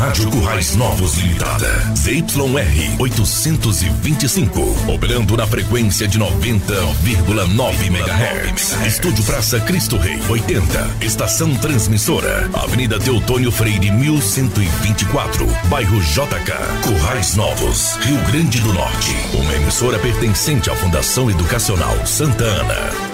Rádio Currais Novos Limitada. ZYR 825. Operando na frequência de 90,9 MHz. Estúdio Praça Cristo Rei 80. Estação Transmissora. Avenida Teutônio Freire 1124. Bairro JK. Currais Novos. Rio Grande do Norte. Uma emissora pertencente à Fundação Educacional Santa Ana.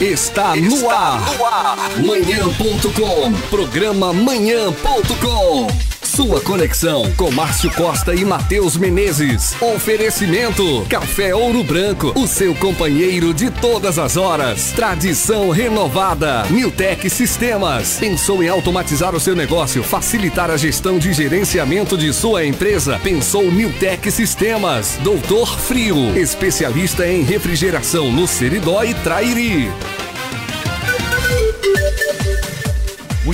Está, no, ar. no ar. Manhã.com. Programa Manhã.com. Sua conexão com Márcio Costa e Matheus Menezes. Oferecimento: Café Ouro Branco, o seu companheiro de todas as horas. Tradição renovada. Newtec Sistemas. Pensou em automatizar o seu negócio, facilitar a gestão de gerenciamento de sua empresa? Pensou Newtec Sistemas. Doutor Frio, especialista em refrigeração no Seridó e Trairi.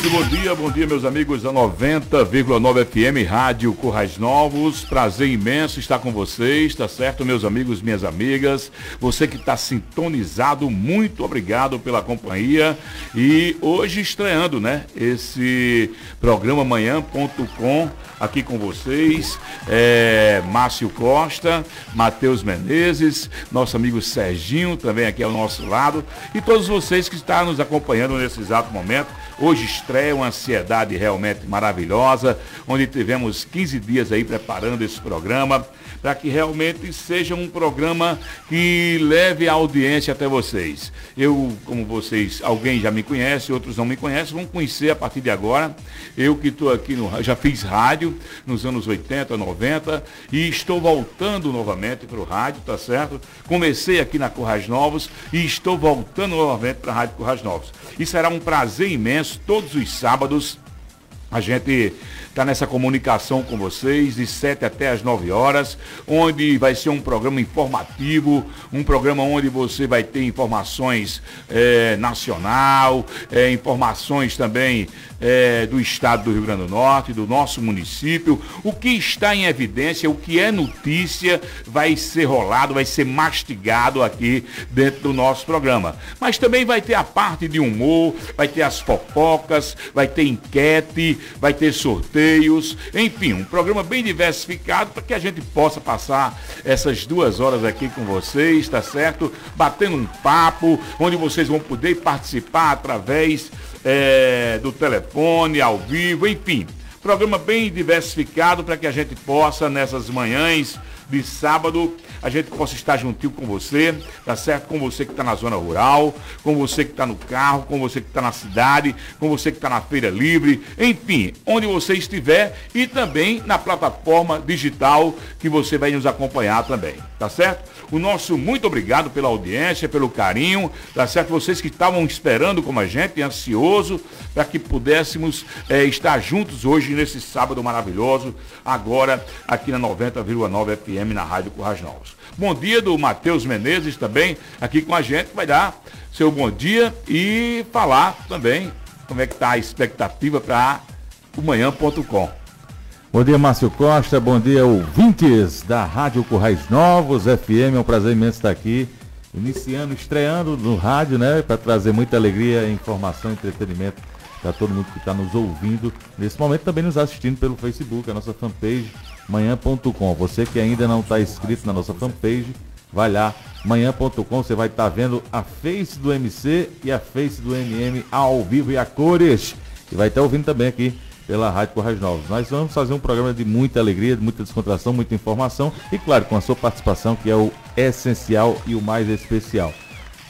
Muito bom dia, bom dia meus amigos da 90,9 FM Rádio Currais Novos. Prazer imenso estar com vocês, tá certo, meus amigos, minhas amigas. Você que está sintonizado, muito obrigado pela companhia. E hoje estreando, né, esse programa manhã.com aqui com vocês. É, Márcio Costa, Matheus Menezes, nosso amigo Serginho também aqui ao nosso lado. E todos vocês que estão nos acompanhando nesse exato momento Hoje estreia uma ansiedade realmente maravilhosa, onde tivemos 15 dias aí preparando esse programa para que realmente seja um programa que leve a audiência até vocês. Eu, como vocês, alguém já me conhece, outros não me conhecem, vão conhecer a partir de agora. Eu que estou aqui, no, já fiz rádio nos anos 80, 90 e estou voltando novamente para o rádio, tá certo? Comecei aqui na Corrais Novos e estou voltando novamente para a Rádio Corrais Novos. E será um prazer imenso todos os sábados a gente está nessa comunicação com vocês de 7 até as 9 horas, onde vai ser um programa informativo, um programa onde você vai ter informações é, nacional, é, informações também é, do estado do Rio Grande do Norte, do nosso município. O que está em evidência, o que é notícia, vai ser rolado, vai ser mastigado aqui dentro do nosso programa. Mas também vai ter a parte de humor, vai ter as fofocas, vai ter enquete, vai ter enfim, um programa bem diversificado para que a gente possa passar essas duas horas aqui com vocês, tá certo? Batendo um papo, onde vocês vão poder participar através é, do telefone, ao vivo, enfim. Programa bem diversificado para que a gente possa, nessas manhãs de sábado, a gente possa estar juntinho com você, tá certo? Com você que está na zona rural, com você que está no carro, com você que está na cidade, com você que está na feira livre, enfim, onde você estiver e também na plataforma digital que você vai nos acompanhar também, tá certo? O nosso muito obrigado pela audiência, pelo carinho, tá certo? Vocês que estavam esperando como a gente, ansioso, para que pudéssemos é, estar juntos hoje nesse sábado maravilhoso, agora aqui na 90,9 FM na Rádio Currais Novos. Bom dia do Matheus Menezes também aqui com a gente, vai dar seu bom dia e falar também como é que está a expectativa para o manhã.com. Bom dia, Márcio Costa. Bom dia, ouvintes da Rádio Currais Novos FM. É um prazer imenso estar aqui, iniciando, estreando no rádio, né? Para trazer muita alegria, informação, entretenimento para todo mundo que está nos ouvindo. Nesse momento, também nos assistindo pelo Facebook, a nossa fanpage, manhã.com. Você que ainda não está inscrito na nossa fanpage, vai lá, manhã.com. Você vai estar tá vendo a face do MC e a face do MM ao vivo e a cores. E vai estar tá ouvindo também aqui pela Rádio Corrais Novos. Nós vamos fazer um programa de muita alegria, de muita descontração, muita informação e, claro, com a sua participação, que é o essencial e o mais especial.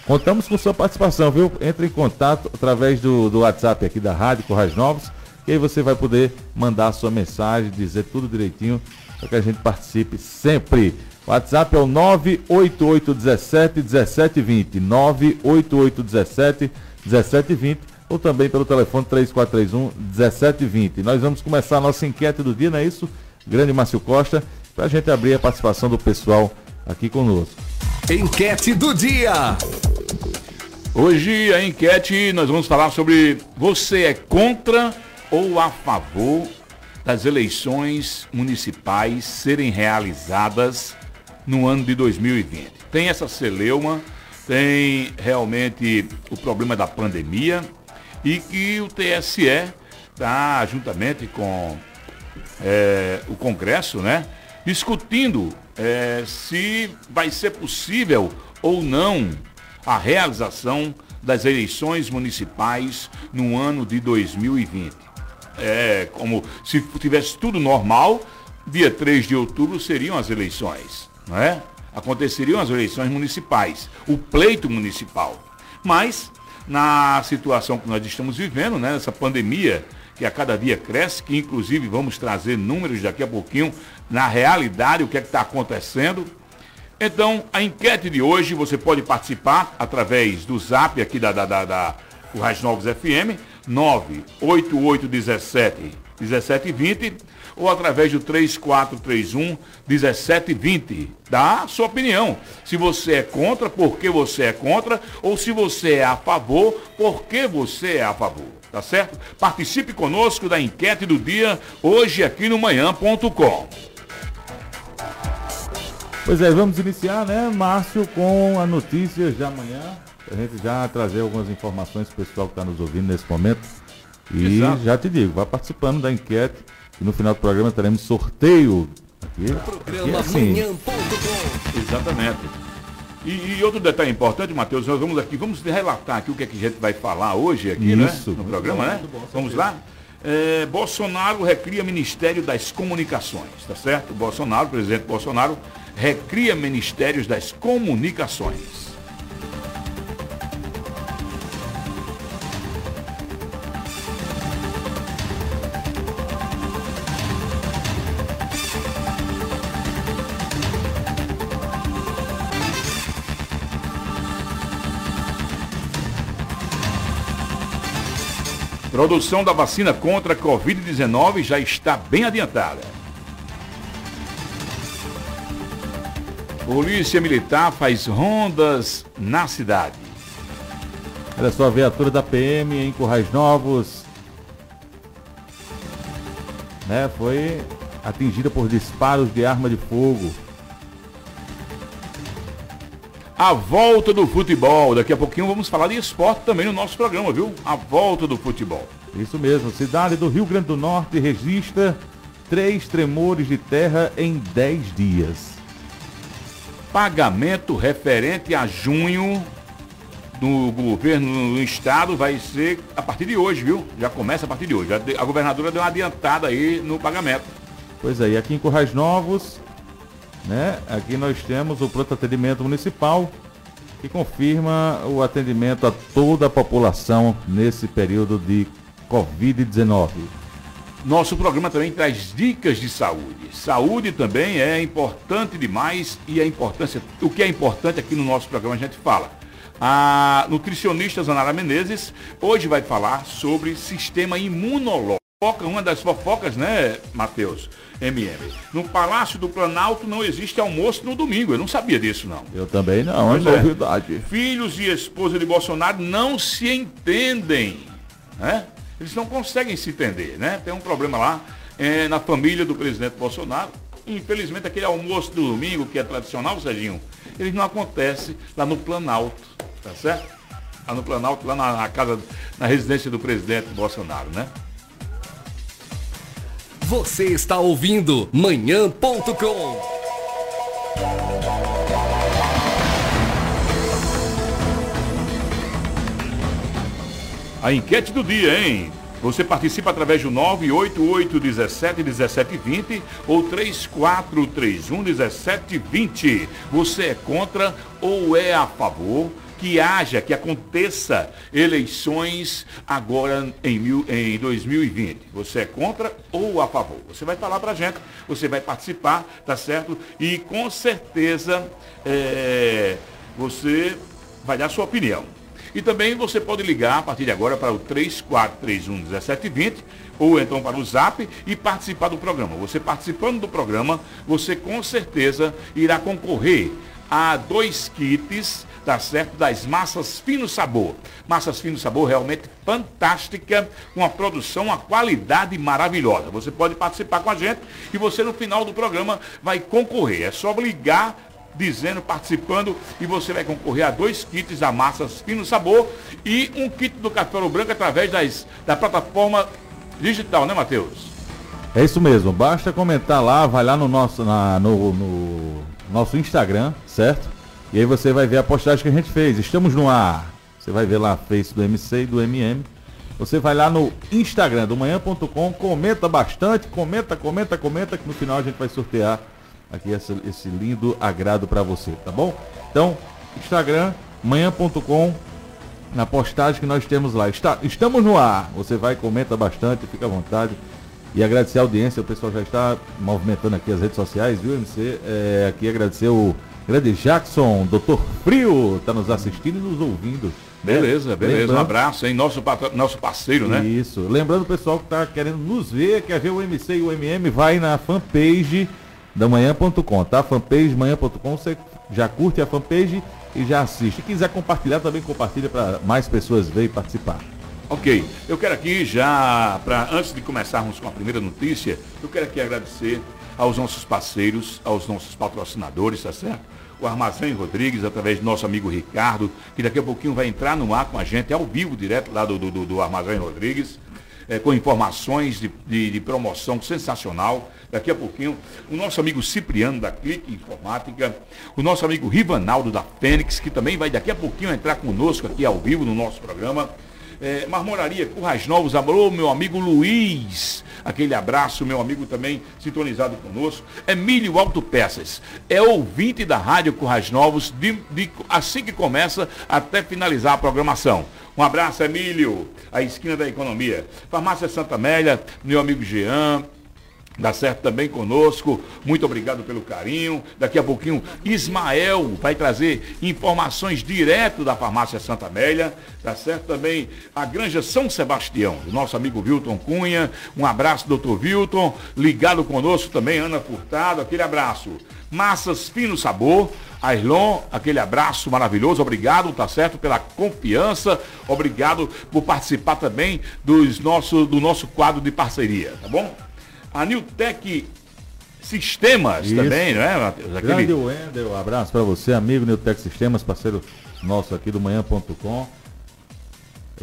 Contamos com sua participação, viu? Entre em contato através do, do WhatsApp aqui da Rádio Corrais Novos, que aí você vai poder mandar a sua mensagem, dizer tudo direitinho, para que a gente participe sempre. WhatsApp é o 98817 1720. 98817 1720 ou também pelo telefone 3431 1720. Nós vamos começar a nossa enquete do dia, não é isso? Grande Márcio Costa, para a gente abrir a participação do pessoal aqui conosco. Enquete do dia. Hoje a enquete nós vamos falar sobre você é contra ou a favor das eleições municipais serem realizadas no ano de 2020. Tem essa celeuma, tem realmente o problema da pandemia, e que o TSE está juntamente com é, o Congresso, né? Discutindo é, se vai ser possível ou não a realização das eleições municipais no ano de 2020. É como se tivesse tudo normal, dia 3 de outubro seriam as eleições, não é? Aconteceriam as eleições municipais, o pleito municipal. Mas, na situação que nós estamos vivendo, né, nessa pandemia que a cada dia cresce, que inclusive vamos trazer números daqui a pouquinho, na realidade, o que é que está acontecendo. Então, a enquete de hoje, você pode participar através do zap aqui da, da, da, da Novos FM, 98817 1720 ou através do 3431 1720. Dá sua opinião. Se você é contra, por que você é contra, ou se você é a favor, por que você é a favor. Tá certo? Participe conosco da enquete do dia hoje aqui no manhã.com. Pois é, vamos iniciar, né, Márcio, com a notícias de amanhã. A gente já trazer algumas informações para o pessoal que está nos ouvindo nesse momento. E Exato. já te digo, vá participando da enquete e no final do programa teremos sorteio aqui. Programa assim. Exatamente. E, e, outro detalhe importante, Matheus, nós vamos aqui, vamos relatar aqui o que, é que a gente vai falar hoje aqui, né, Isso. né? No programa, né? Bom, vamos lá? É, Bolsonaro recria Ministério das Comunicações, tá certo? Bolsonaro, presidente Bolsonaro, recria Ministérios das Comunicações. Produção da vacina contra a Covid-19 já está bem adiantada. Polícia Militar faz rondas na cidade. Olha só, a viatura da PM em Currais Novos né, foi atingida por disparos de arma de fogo. A volta do futebol. Daqui a pouquinho vamos falar de esporte também no nosso programa, viu? A volta do futebol. Isso mesmo. Cidade do Rio Grande do Norte registra três tremores de terra em dez dias. Pagamento referente a junho do governo do estado vai ser a partir de hoje, viu? Já começa a partir de hoje. A governadora deu uma adiantada aí no pagamento. Pois é, e aqui em Currais Novos, né? Aqui nós temos o pronto atendimento municipal que confirma o atendimento a toda a população nesse período de Covid-19. Nosso programa também traz dicas de saúde. Saúde também é importante demais e a importância, o que é importante aqui no nosso programa a gente fala. A nutricionista Zanara Menezes hoje vai falar sobre sistema imunológico. Uma das fofocas, né, Matheus? MM. No Palácio do Planalto não existe almoço no domingo. Eu não sabia disso, não. Eu também não, pois é novidade. Filhos e esposa de Bolsonaro não se entendem. Né? Eles não conseguem se entender, né? Tem um problema lá é, na família do presidente Bolsonaro. Infelizmente, aquele almoço do domingo, que é tradicional, Serginho, ele não acontece lá no Planalto, tá certo? Lá no Planalto, lá na, na casa, na residência do presidente Bolsonaro, né? Você está ouvindo manhã.com. A enquete do dia, hein? Você participa através do 988 17 17 20 ou 3431 17 20. Você é contra ou é a favor que haja, que aconteça eleições agora em, mil, em 2020. Você é contra ou a favor? Você vai falar para a gente, você vai participar, tá certo? E com certeza é, você vai dar sua opinião. E também você pode ligar a partir de agora para o 3431 1720 ou então para o Zap e participar do programa. Você participando do programa, você com certeza irá concorrer a dois kits tá certo? Das massas fino sabor. Massas fino sabor realmente fantástica, com a produção, uma qualidade maravilhosa. Você pode participar com a gente e você no final do programa vai concorrer. É só ligar dizendo, participando, e você vai concorrer a dois kits da Massas Fino Sabor e um kit do Café Ouro Branco através das, da plataforma digital, né, Matheus? É isso mesmo, basta comentar lá, vai lá no nosso, na, no, no nosso Instagram, certo? E aí você vai ver a postagem que a gente fez. Estamos no ar. Você vai ver lá a Face do MC e do MM. Você vai lá no Instagram do manhã.com, comenta bastante, comenta, comenta, comenta, que no final a gente vai sortear aqui esse, lindo agrado para você, tá bom? Então, Instagram, manhã.com, na postagem que nós temos lá. Está, estamos no ar. Você vai, comenta bastante, fica à vontade. E agradecer a audiência, o pessoal já está movimentando aqui as redes sociais, viu, MC? É, aqui agradecer o grande Jackson, Doutor Frio, está nos assistindo e nos ouvindo. Beleza, beleza. Lembrando... Um abraço, hein? Nosso, nosso parceiro, né? Isso. Lembrando o pessoal que está querendo nos ver, quer ver o MC e o MM, vai na fanpage da manhã.com, tá? Fanpage manhã.com, você já curte a fanpage e já assiste. Se quiser compartilhar, também compartilha para mais pessoas verem e participar. Ok, eu quero aqui já, para antes de começarmos com a primeira notícia, eu quero aqui agradecer aos nossos parceiros, aos nossos patrocinadores, tá certo? O Armazém Rodrigues, através do nosso amigo Ricardo, que daqui a pouquinho vai entrar no ar com a gente, ao vivo, direto lá do, do, do Armazém Rodrigues, é, com informações de, de, de promoção sensacional daqui a pouquinho, o nosso amigo Cipriano da Clique Informática, o nosso amigo Rivanaldo da Fênix, que também vai daqui a pouquinho entrar conosco aqui ao vivo no nosso programa. É, Marmoraria Currais Novos, alô, meu amigo Luiz, aquele abraço, meu amigo também sintonizado conosco. Emílio Autopeças, é ouvinte da Rádio Currais Novos, de, de, assim que começa até finalizar a programação. Um abraço, Emílio, a esquina da economia. Farmácia Santa Amélia, meu amigo Jean, Dá certo também conosco. Muito obrigado pelo carinho. Daqui a pouquinho, Ismael vai trazer informações direto da farmácia Santa Amélia. Dá certo também a Granja São Sebastião, do nosso amigo Vilton Cunha. Um abraço, doutor Vilton. Ligado conosco também, Ana Furtado. Aquele abraço. Massas Fino Sabor. Ailon, aquele abraço maravilhoso, obrigado, tá certo, pela confiança, obrigado por participar também dos nosso, do nosso quadro de parceria, tá bom? A Newtec Sistemas Isso. também, não é, Matheus? Aquele... Grande Wendel, um abraço para você, amigo Newtec Sistemas, parceiro nosso aqui do manhã.com.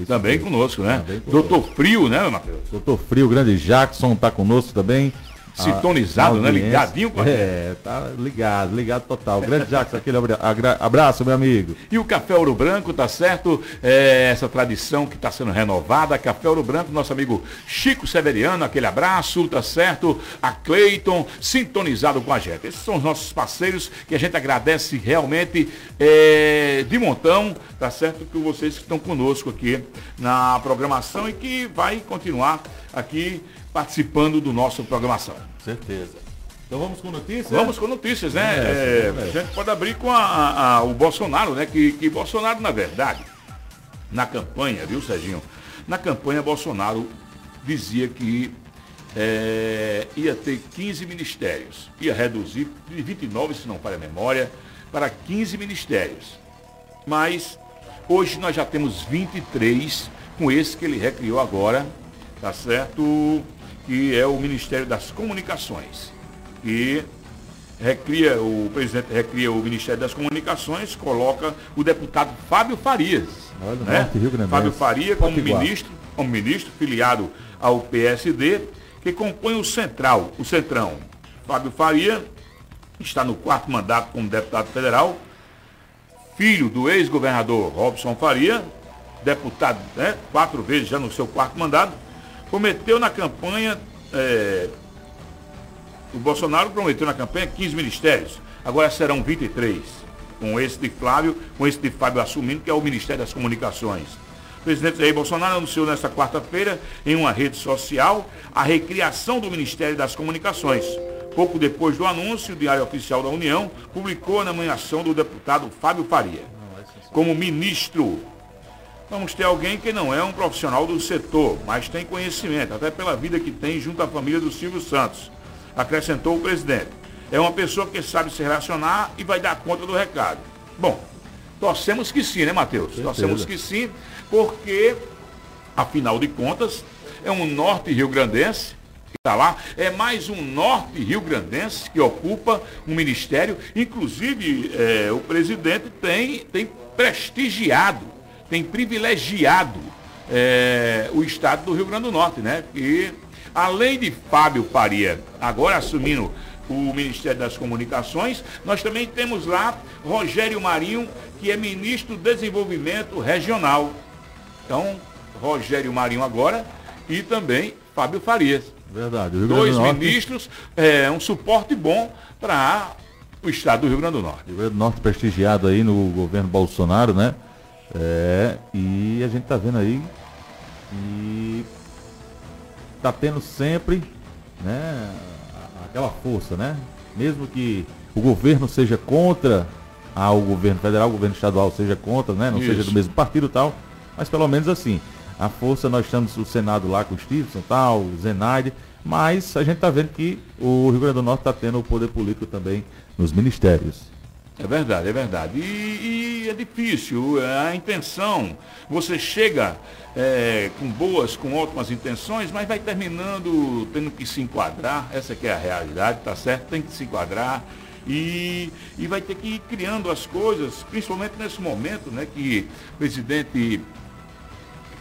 É também conosco, né? Também conosco. Doutor Frio, né, Matheus? Doutor Frio, grande Jackson está conosco também. Sintonizado, né? Ligadinho com a É, tá ligado, ligado total. Grande Jackson, aquele abraço, meu amigo. E o Café Ouro Branco, tá certo? É, essa tradição que está sendo renovada. Café Ouro Branco, nosso amigo Chico Severiano, aquele abraço, tá certo? A Cleiton, sintonizado com a gente. Esses são os nossos parceiros que a gente agradece realmente é, de montão, tá certo? Que vocês que estão conosco aqui na programação e que vai continuar aqui participando do nosso programação. Certeza. Então vamos com notícias? Vamos com notícias, né? É, é, a gente pode abrir com a, a, a, o Bolsonaro, né? Que, que Bolsonaro, na verdade, na campanha, viu, Serginho? Na campanha, Bolsonaro dizia que é, ia ter 15 ministérios. Ia reduzir de 29, se não falha a memória, para 15 ministérios. Mas hoje nós já temos 23 com esse que ele recriou agora, tá certo? Que é o Ministério das Comunicações. E recria, o presidente recria o Ministério das Comunicações, coloca o deputado Fábio Farias. Olha, né? Fábio Faria como ministro, como ministro, filiado ao PSD, que compõe o Central, o Centrão. Fábio Faria está no quarto mandato como deputado federal, filho do ex-governador Robson Faria, deputado né, quatro vezes já no seu quarto mandato, prometeu na campanha, é, o Bolsonaro prometeu na campanha 15 ministérios, agora serão 23, com esse de Flávio, com esse de Fábio assumindo, que é o Ministério das Comunicações. O presidente Jair Bolsonaro anunciou nesta quarta-feira, em uma rede social, a recriação do Ministério das Comunicações. Pouco depois do anúncio, o Diário Oficial da União publicou a nomeação do deputado Fábio Faria como ministro vamos ter alguém que não é um profissional do setor, mas tem conhecimento, até pela vida que tem junto à família do Silvio Santos, acrescentou o presidente. É uma pessoa que sabe se relacionar e vai dar conta do recado. Bom, torcemos que sim, né, Matheus? Torcemos que sim, porque, afinal de contas, é um norte rio-grandense que está lá, é mais um norte rio-grandense que ocupa um ministério, inclusive é, o presidente tem, tem prestigiado tem privilegiado é, o estado do Rio Grande do Norte, né? E além de Fábio Faria agora assumindo o Ministério das Comunicações, nós também temos lá Rogério Marinho, que é ministro do Desenvolvimento Regional. Então, Rogério Marinho agora e também Fábio Farias. Verdade. Dois ministros, é, um suporte bom para o estado do Rio Grande do Norte. Rio Grande do Norte prestigiado aí no governo Bolsonaro, né? É, e a gente tá vendo aí e tá tendo sempre, né, aquela força, né? Mesmo que o governo seja contra ah, o governo federal, o governo estadual seja contra, né? Não Isso. seja do mesmo partido e tal, mas pelo menos assim, a força nós estamos o Senado lá com o Stevenson tal, o Zenaide, mas a gente está vendo que o Rio Grande do Norte está tendo o poder político também nos ministérios. É verdade, é verdade. E, e é difícil, é a intenção, você chega é, com boas, com ótimas intenções, mas vai terminando tendo que se enquadrar, essa que é a realidade, tá certo? Tem que se enquadrar e, e vai ter que ir criando as coisas, principalmente nesse momento, né, que o presidente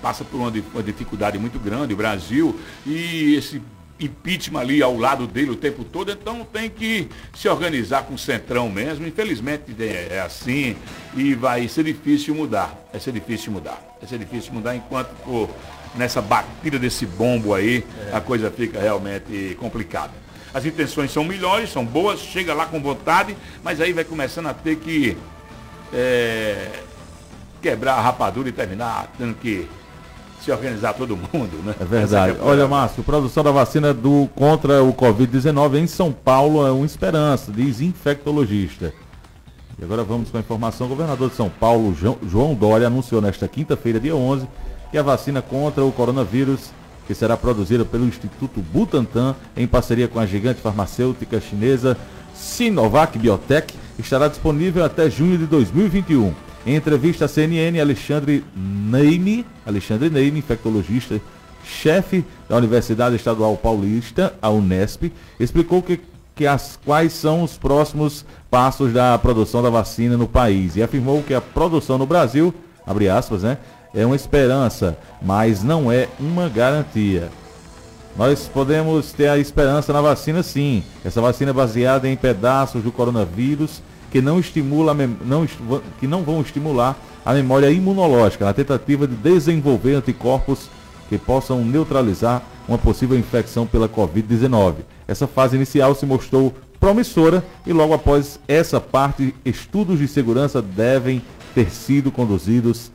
passa por uma, uma dificuldade muito grande, o Brasil, e esse impeachment ali ao lado dele o tempo todo, então tem que se organizar com o centrão mesmo. Infelizmente é, é assim e vai ser difícil mudar. Vai ser difícil mudar. Vai ser difícil mudar enquanto for nessa batida desse bombo aí, é. a coisa fica realmente complicada. As intenções são melhores, são boas, chega lá com vontade, mas aí vai começando a ter que é, quebrar a rapadura e terminar tendo que se organizar todo mundo, né? É verdade. É Olha, Márcio, produção da vacina do, contra o Covid-19 em São Paulo é uma esperança, diz infectologista. E agora vamos com a informação. O governador de São Paulo, João Dória, anunciou nesta quinta-feira, dia 11, que a vacina contra o coronavírus, que será produzida pelo Instituto Butantan, em parceria com a gigante farmacêutica chinesa Sinovac Biotech, estará disponível até junho de 2021. Em entrevista à CNN, Alexandre Neime, Alexandre Neime, infectologista, chefe da Universidade Estadual Paulista, a Unesp, explicou que, que as, quais são os próximos passos da produção da vacina no país e afirmou que a produção no Brasil, abre aspas, né, é uma esperança, mas não é uma garantia. Nós podemos ter a esperança na vacina sim. Essa vacina é baseada em pedaços do coronavírus que não, estimula, não, que não vão estimular a memória imunológica, na tentativa de desenvolver anticorpos que possam neutralizar uma possível infecção pela Covid-19. Essa fase inicial se mostrou promissora e logo após essa parte, estudos de segurança devem ter sido conduzidos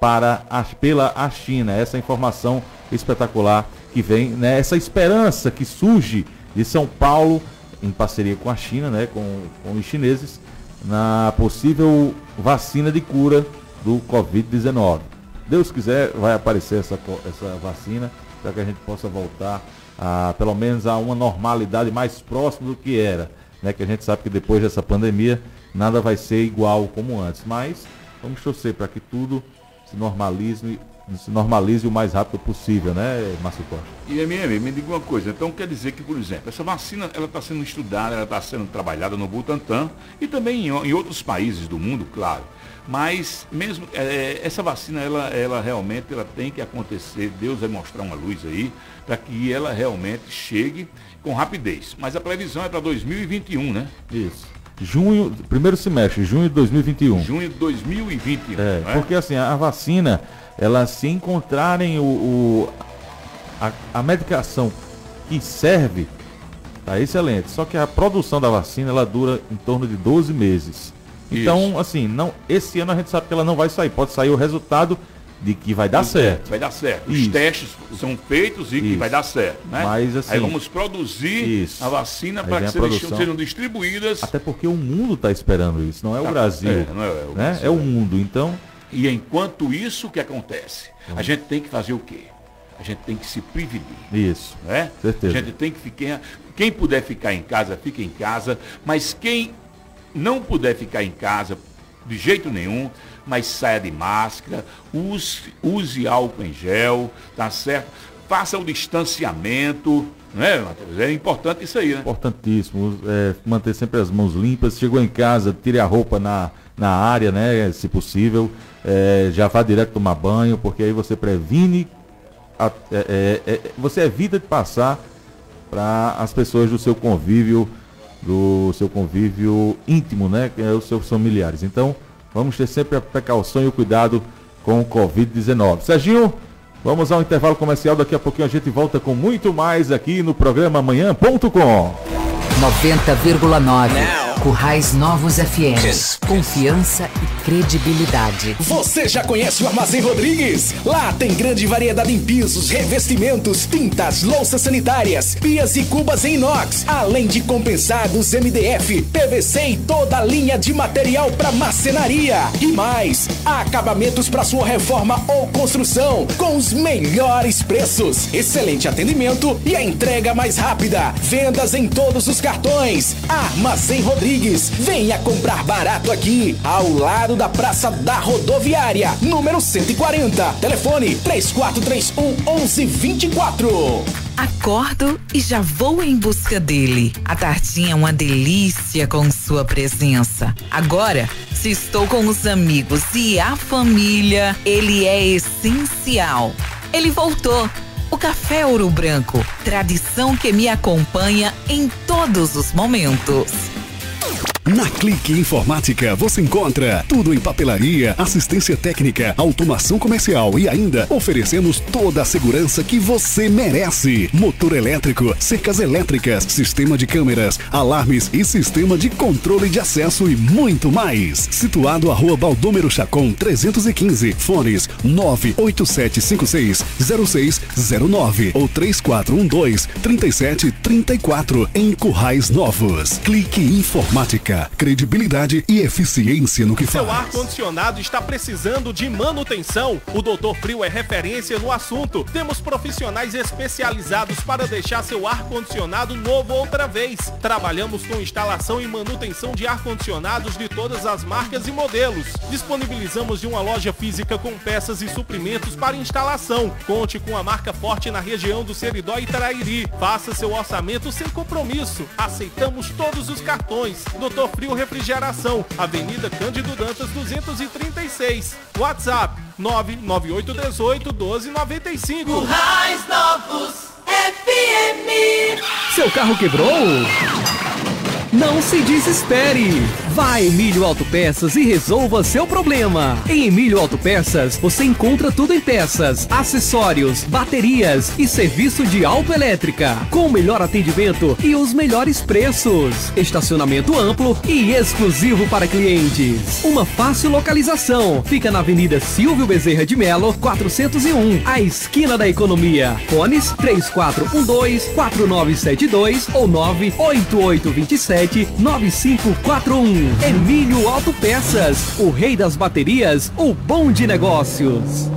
para a, pela a China. Essa informação espetacular que vem, né? essa esperança que surge de São Paulo em parceria com a China, né, com, com os chineses, na possível vacina de cura do Covid-19. Deus quiser, vai aparecer essa, essa vacina para que a gente possa voltar a, pelo menos a uma normalidade mais próxima do que era. Né? Que a gente sabe que depois dessa pandemia nada vai ser igual como antes. Mas vamos torcer para que tudo se normalize se normalize o mais rápido possível, né, Márcio Costa? E MM, me diga uma coisa, então quer dizer que, por exemplo, essa vacina ela está sendo estudada, ela está sendo trabalhada no Butantan e também em, em, outros países do mundo, claro. Mas mesmo é, essa vacina, ela, ela realmente ela tem que acontecer, Deus vai mostrar uma luz aí, para que ela realmente chegue com rapidez. Mas a previsão é para 2021, né? Isso junho, primeiro semestre, junho de 2021. Junho de 2021. É, é? porque assim, a vacina, elas se encontrarem o, o a, a, medicação que serve, tá excelente. Só que a produção da vacina ela dura em torno de 12 meses. Então, Isso. assim, não, esse ano a gente sabe que ela não vai sair. Pode sair o resultado de que vai dar certo. Vai dar certo. Os testes são feitos e Isso. que vai dar certo. Né? Mas, assim, Aí vamos produzir Isso. a vacina para que sejam, sejam distribuídas. Até porque o mundo está esperando isso, não é o tá. Brasil. É, não é, é o, né? Brasil, é o mundo. Então, e enquanto isso, o que acontece? A gente tem que fazer o quê? A gente tem que se prevenir. Isso. Né? Certeza. A gente tem que ficar. Quem puder ficar em casa, fique em casa. Mas quem não puder ficar em casa, de jeito nenhum, mas saia de máscara, use, use álcool em gel, tá certo? Faça o distanciamento, né, Matheus? É importante isso aí, né? Importantíssimo. É, manter sempre as mãos limpas. Chegou em casa, tire a roupa na na área, né? Se possível, é, já vá direto tomar banho, porque aí você previne, a, é, é, é você evita de passar para as pessoas do seu convívio, do seu convívio íntimo, né? Que é os seus familiares. Então, vamos ter sempre a precaução e o cuidado com o Covid-19. Serginho, vamos ao intervalo comercial. Daqui a pouquinho a gente volta com muito mais aqui no programa amanhã.com. 90,9. Currais Novos FM. Confiança e credibilidade. Você já conhece o Armazém Rodrigues? Lá tem grande variedade em pisos, revestimentos, tintas, louças sanitárias, pias e cubas em inox, além de compensados MDF, PVC e toda a linha de material para marcenaria. E mais, acabamentos para sua reforma ou construção com os melhores preços, excelente atendimento e a entrega mais rápida. Vendas em todos os cartões. Armazém Rodrigues Rodrigues. Venha comprar barato aqui, ao lado da Praça da Rodoviária, número 140. Telefone 3431 1124. Acordo e já vou em busca dele. A tartinha é uma delícia com sua presença. Agora, se estou com os amigos e a família, ele é essencial. Ele voltou. O Café Ouro Branco, tradição que me acompanha em todos os momentos. Na Clique Informática você encontra tudo em papelaria, assistência técnica, automação comercial e ainda oferecemos toda a segurança que você merece. Motor elétrico, cercas elétricas, sistema de câmeras, alarmes e sistema de controle de acesso e muito mais. Situado à Rua Baldômero Chacon 315, fones 987560609 ou 3412 3734 em Currais Novos. Clique Informática credibilidade e eficiência no que Seu faz. Seu ar-condicionado está precisando de manutenção? O Doutor Frio é referência no assunto. Temos profissionais especializados para deixar seu ar-condicionado novo outra vez. Trabalhamos com instalação e manutenção de ar-condicionados de todas as marcas e modelos. Disponibilizamos de uma loja física com peças e suprimentos para instalação. Conte com a marca forte na região do Seridó e Trairi. Faça seu orçamento sem compromisso. Aceitamos todos os cartões. Doutor Frio Refrigeração, Avenida Cândido Dantas 236. WhatsApp 99818 1295. Raiz Novos FM. Seu carro quebrou? Não se desespere! Vá a Emílio Autopeças e resolva seu problema. Em Emílio Autopeças, você encontra tudo em peças, acessórios, baterias e serviço de autoelétrica, com o melhor atendimento e os melhores preços. Estacionamento amplo e exclusivo para clientes. Uma fácil localização. Fica na Avenida Silvio Bezerra de Melo, 401, a esquina da economia. Fones 3412-4972 ou 98827 9541. Emílio Autopeças, o rei das baterias, o bom de negócios.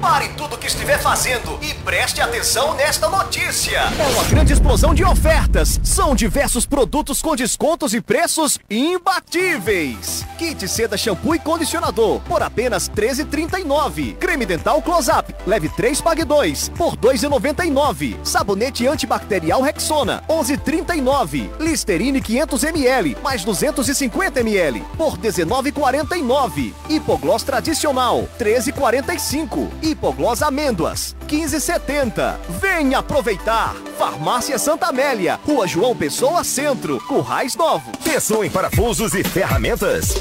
Pare tudo o que estiver fazendo e preste atenção nesta notícia. É uma grande explosão de ofertas. São diversos produtos com descontos e preços imbatíveis. Kit seda shampoo e condicionador por apenas 13,39. Creme dental Close Up, leve 3 pague 2 por 2,99. Sabonete antibacterial Rexona 11,39. Listerine 500 ml mais 250 ml por 19,49. Hipogloss tradicional 13,45. Hipoglós Amêndoas, 15,70. Venha aproveitar! Farmácia Santa Amélia, Rua João Pessoa Centro, Currais Novo. Pensou em parafusos e ferramentas?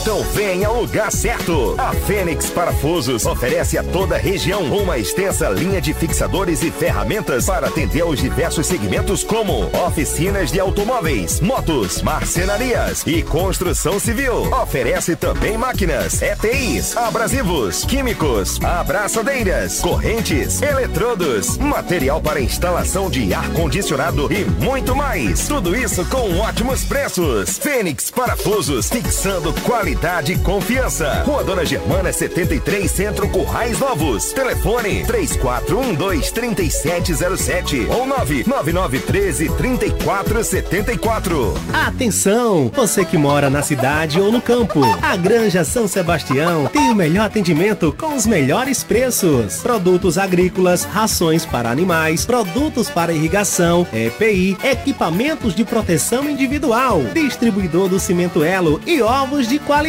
Então venha ao lugar certo. A Fênix Parafusos oferece a toda a região uma extensa linha de fixadores e ferramentas para atender aos diversos segmentos como oficinas de automóveis, motos, marcenarias e construção civil. Oferece também máquinas, ETIs, abrasivos, químicos, abraçadeiras, correntes, eletrodos, material para instalação de ar-condicionado e muito mais. Tudo isso com ótimos preços. Fênix Parafusos, fixando qualidade qualidade e confiança. Rua Dona Germana 73, Centro Currais Novos. Telefone 3412-3707 ou 99913-3474. Atenção, você que mora na cidade ou no campo. A Granja São Sebastião tem o melhor atendimento com os melhores preços. Produtos agrícolas, rações para animais, produtos para irrigação, EPI, equipamentos de proteção individual, distribuidor do cimento Elo e ovos de qualidade.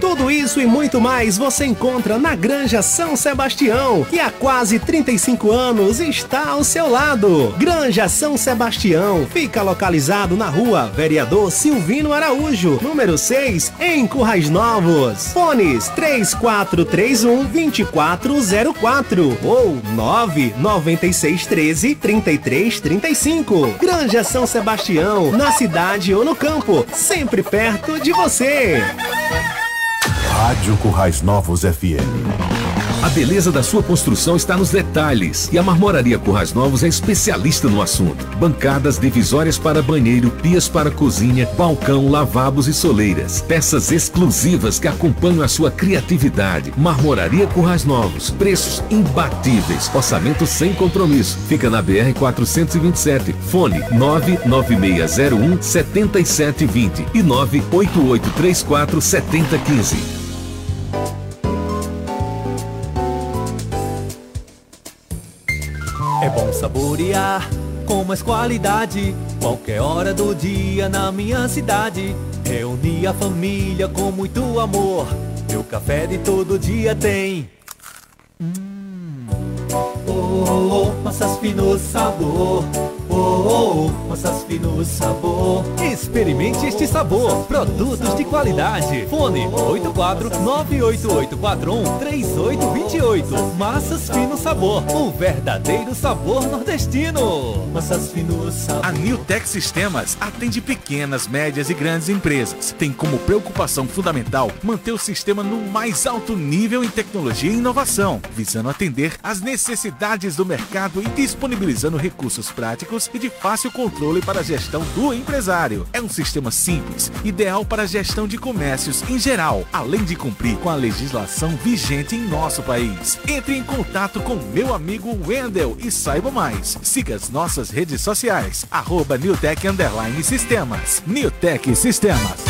Tudo isso e muito mais você encontra na Granja São Sebastião, que há quase 35 anos está ao seu lado. Granja São Sebastião fica localizado na rua Vereador Silvino Araújo, número 6, em Currais Novos. Fones 3431 2404 ou 99613 3335. Granja São Sebastião, na cidade ou no campo, sempre perto de você. Rádio Currais Novos FM. A beleza da sua construção está nos detalhes e a Marmoraria Currais Novos é especialista no assunto. Bancadas divisórias para banheiro, pias para cozinha, balcão, lavabos e soleiras. Peças exclusivas que acompanham a sua criatividade. Marmoraria Currais Novos. Preços imbatíveis. Orçamento sem compromisso. Fica na BR 427. Fone 99601 7720 e 98834 7015. Saborear com mais qualidade, qualquer hora do dia na minha cidade. Reunir a família com muito amor. Meu café de todo dia tem. Hum. Oh, oh, oh, massas finos sabor. Oh, oh, oh, massas finos sabor. Experimente este sabor. Produtos de qualidade. Fone 84-98841-3828. Massas Fino Sabor. O verdadeiro sabor nordestino. Massas finos sabor. A Newtec Sistemas atende pequenas, médias e grandes empresas. Tem como preocupação fundamental manter o sistema no mais alto nível em tecnologia e inovação, visando atender às necessidades do mercado e disponibilizando recursos práticos e de fácil controle para a gestão do empresário. É um sistema simples, ideal para a gestão de comércios em geral, além de cumprir com a legislação vigente em nosso país. Entre em contato com meu amigo Wendel e saiba mais. Siga as nossas redes sociais, arroba Newtec Underline Sistemas. Newtec Sistemas.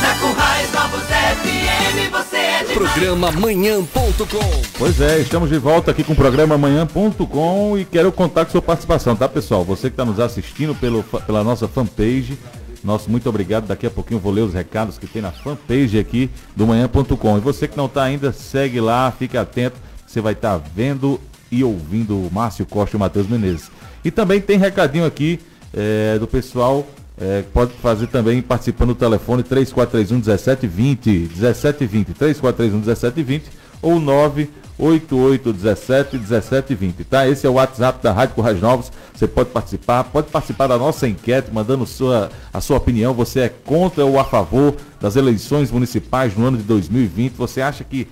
Na Currais Novos FM, você é. Programa Manhã.com. Pois é, estamos de volta aqui com o programa Manhã.com e quero contar com sua participação, tá pessoal? Você que está nos assistindo pelo, pela nossa fanpage, nosso muito obrigado. Daqui a pouquinho vou ler os recados que tem na fanpage aqui do Manhã.com. E você que não está ainda, segue lá, fique atento. Você vai estar vendo e ouvindo o Márcio Costa e o Matheus Menezes. E também tem recadinho aqui é, do pessoal. É, pode fazer também participando do telefone 3431 1720 1720 3431 1720 ou 988 17 1720, tá? Esse é o WhatsApp da Rádio Currais Novos. Você pode participar, pode participar da nossa enquete, mandando sua, a sua opinião. Você é contra ou a favor das eleições municipais no ano de 2020? Você acha que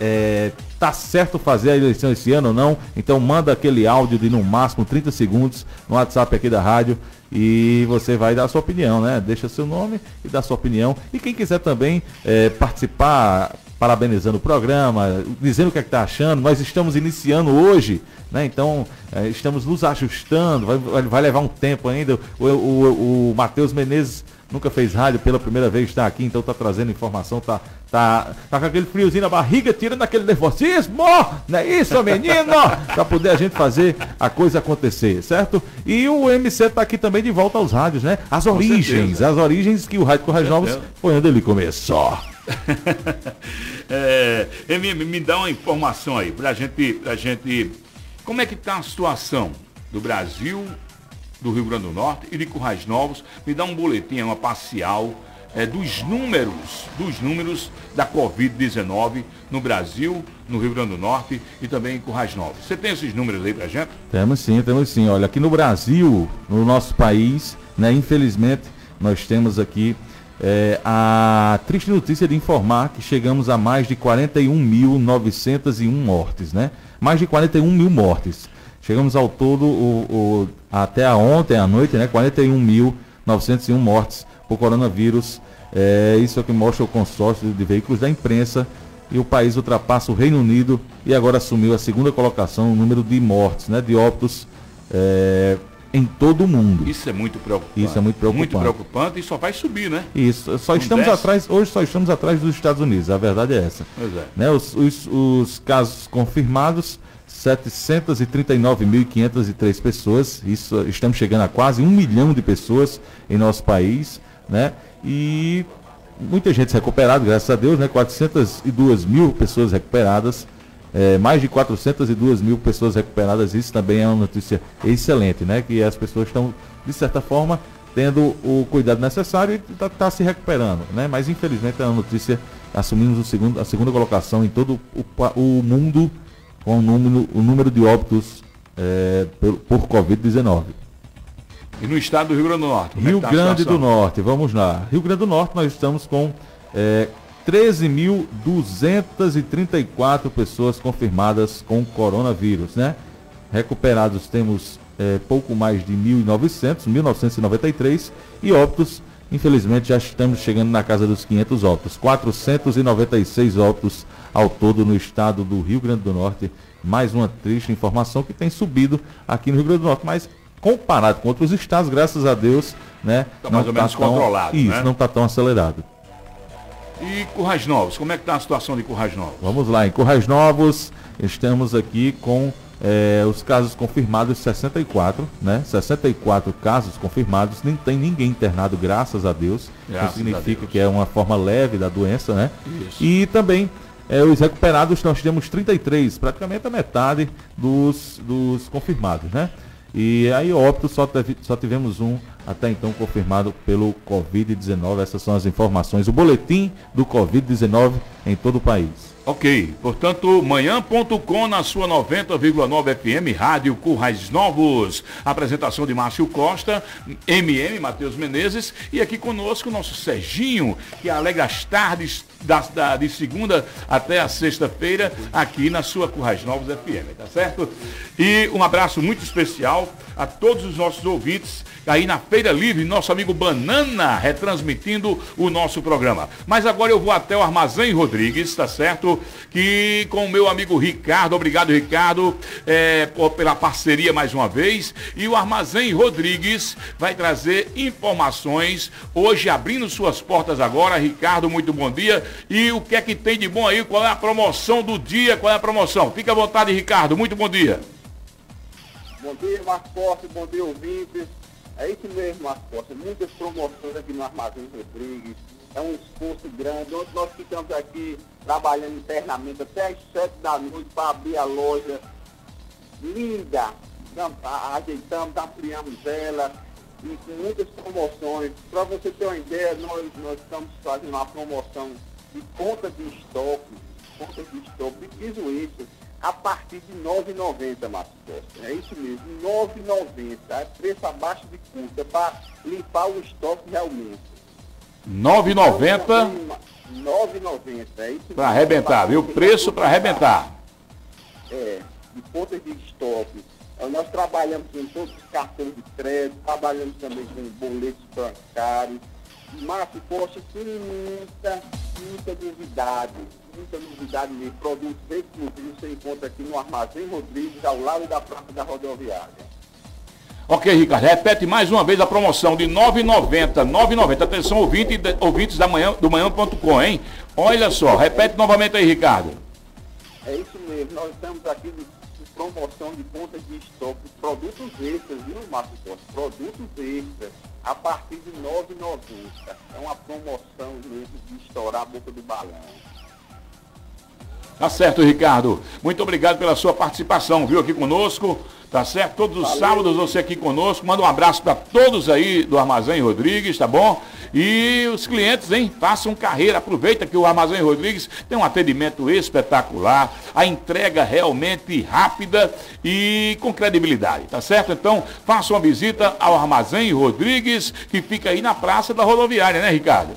é, tá certo fazer a eleição esse ano ou não? Então manda aquele áudio de no máximo 30 segundos no WhatsApp aqui da rádio e você vai dar a sua opinião, né? Deixa seu nome e dá a sua opinião. E quem quiser também é, participar, parabenizando o programa, dizendo o que é está achando, nós estamos iniciando hoje, né? Então é, estamos nos ajustando, vai, vai- vai levar um tempo ainda. O, o, o Matheus Menezes nunca fez rádio pela primeira vez, está aqui, então está trazendo informação, tá, tá, tá com aquele friozinho na barriga, tirando aquele nervosismo, não é isso, menino? para poder a gente fazer a coisa acontecer, certo? E o MC está aqui também de volta aos rádios, né? As origens, as origens que o Rádio Corrais Novos foi onde ele começou. É, me, me dá uma informação aí, pra gente, pra gente. Como é que tá a situação do Brasil, do Rio Grande do Norte e de Currais Novos? Me dá um boletim, uma parcial é, dos números, dos números da Covid-19 no Brasil, no Rio Grande do Norte e também em Currais Novos. Você tem esses números aí pra gente? Temos sim, temos sim. Olha, aqui no Brasil, no nosso país, né, infelizmente, nós temos aqui é, a triste notícia de informar que chegamos a mais de 41.901 mortes, né? Mais de 41 mil mortes. Chegamos ao todo, o, o- até ontem à noite, né? 41.901 mortes por coronavírus É, isso é o que mostra o consórcio de veículos da imprensa e o país ultrapassa o Reino Unido e agora assumiu a segunda colocação no número de mortes, né, de óbitos é, em todo o mundo. Isso é muito preocupante. Isso é muito preocupante. Muito preocupante e só vai subir, né? Isso, só Não estamos desce. atrás, hoje só estamos atrás dos Estados Unidos, a verdade é essa. Pois é. Né, os, os- os casos confirmados, 739.503 pessoas, isso estamos chegando a quase um milhão de pessoas em nosso país, né? E muita gente recuperada, graças a Deus, né? 402 mil pessoas recuperadas, eh, mais de 402 mil pessoas recuperadas, isso também é uma notícia excelente, né? Que as pessoas estão, de certa forma, tendo o cuidado necessário e está se recuperando, né? Mas infelizmente é uma notícia, assumimos o segundo, a segunda colocação em todo o, o mundo com o número, o número de óbitos eh, por, por Covid-19. E no estado do Rio Grande do Norte? é Rio tá a Grande do? Norte, vamos lá. Rio Grande do Norte nós estamos com eh, 13.234 pessoas confirmadas com coronavírus, né? Recuperados temos eh, pouco mais de 1.900, 1.993 e óbitos, infelizmente já estamos chegando na casa dos 500 óbitos. 496 óbitos ao todo no estado do Rio Grande do Norte. Mais uma triste informação que tem subido aqui no Rio Grande do Norte, mas comparado com outros estados, graças a Deus, né? Tá mais ou menos tão- controlado, Isso, né? não está tão acelerado. E Currais Novos, como é que está a situação de Currais Novos? Vamos lá, em Currais Novos, estamos aqui com eh, os casos confirmados 64, né? 64 casos confirmados, nem tem ninguém internado, graças a Deus. Graças Isso significa Deus. que é uma forma leve da doença, né? Isso. E também eh, os recuperados, nós temos 33, praticamente a metade dos, dos confirmados, né? E aí óbito só, teve- só tivemos um até então confirmado pelo Covid-19. Essas são as informações. O boletim do Covid-19 em todo o país. Ok, portanto, manhã.com na sua 90,9 FM, Rádio Currais Novos. Apresentação de Márcio Costa, MM, Matheus Menezes, e aqui conosco o nosso Serginho, que alegra as tardes da, da- de segunda até a sexta-feira, aqui na sua Currais Novos FM, tá certo? E um abraço muito especial a todos os nossos ouvintes aí na Feira Livre, nosso amigo Banana retransmitindo o nosso programa. Mas agora eu vou até o Armazém Rodrigues, tá certo? Que com o meu amigo Ricardo, obrigado Ricardo é, pela parceria mais uma vez. E o Armazém Rodrigues vai trazer informações hoje abrindo suas portas agora. Ricardo, muito bom dia. E o que é que tem de bom aí? Qual é a promoção do dia? Qual é a promoção? Fique à vontade, Ricardo. Muito bom dia. Bom dia, Marcos bom dia, ouvintes. É isso mesmo, Marcos. Muitas promoções aqui no Armazém Rodrigues. É um esforço grande. Nós ficamos aqui trabalhando internamente até às sete da noite para abrir a loja. Linda. Então, Ajeitamos, ampliamos ela. E com muitas promoções. Para você ter uma ideia, nós, nós estamos fazendo uma promoção de conta de estoque, conta de estoque de piso extra, a partir de R$ 9,90, Márcio Costa. É isso mesmo, R$ 9,90. É preço abaixo de custa para limpar o estoque realmente. 9,90 R$ 9,90. É isso para arrebentar, viu? Preço para arrebentar. É, de contas de estoque. Nós trabalhamos com todos os cartões de crédito, trabalhamos também com boletos bancários. Márcio Costa tem muita, muita novidade, muita novidade mesmo. Produtos exclusivos você encontra aqui no Armazém Rodrigues, ao lado da Praça da Rodoviária. Ok, Ricardo, repete mais uma vez a promoção de 9,90, 9,90. Atenção, ouvinte, ouvintes da manhã, do manhã.com, hein? Olha só, repete novamente aí, Ricardo. É isso mesmo, nós estamos aqui de, de promoção de contas de estoque, produtos extras, viu, Márcio Costa? Produtos extras, a partir de R$ 9,90. É uma promoção mesmo de estourar a boca do balão. Tá certo, Ricardo. Muito obrigado pela sua participação, viu, aqui conosco. Tá certo? Todos os sábados você aqui conosco. Manda um abraço para todos aí do Armazém Rodrigues, tá bom? E os clientes, hein? Façam carreira. Aproveita que o Armazém Rodrigues tem um atendimento espetacular, a entrega realmente rápida e com credibilidade, tá certo? Então, faça uma visita ao Armazém Rodrigues, que fica aí na Praça da Rodoviária, né, Ricardo?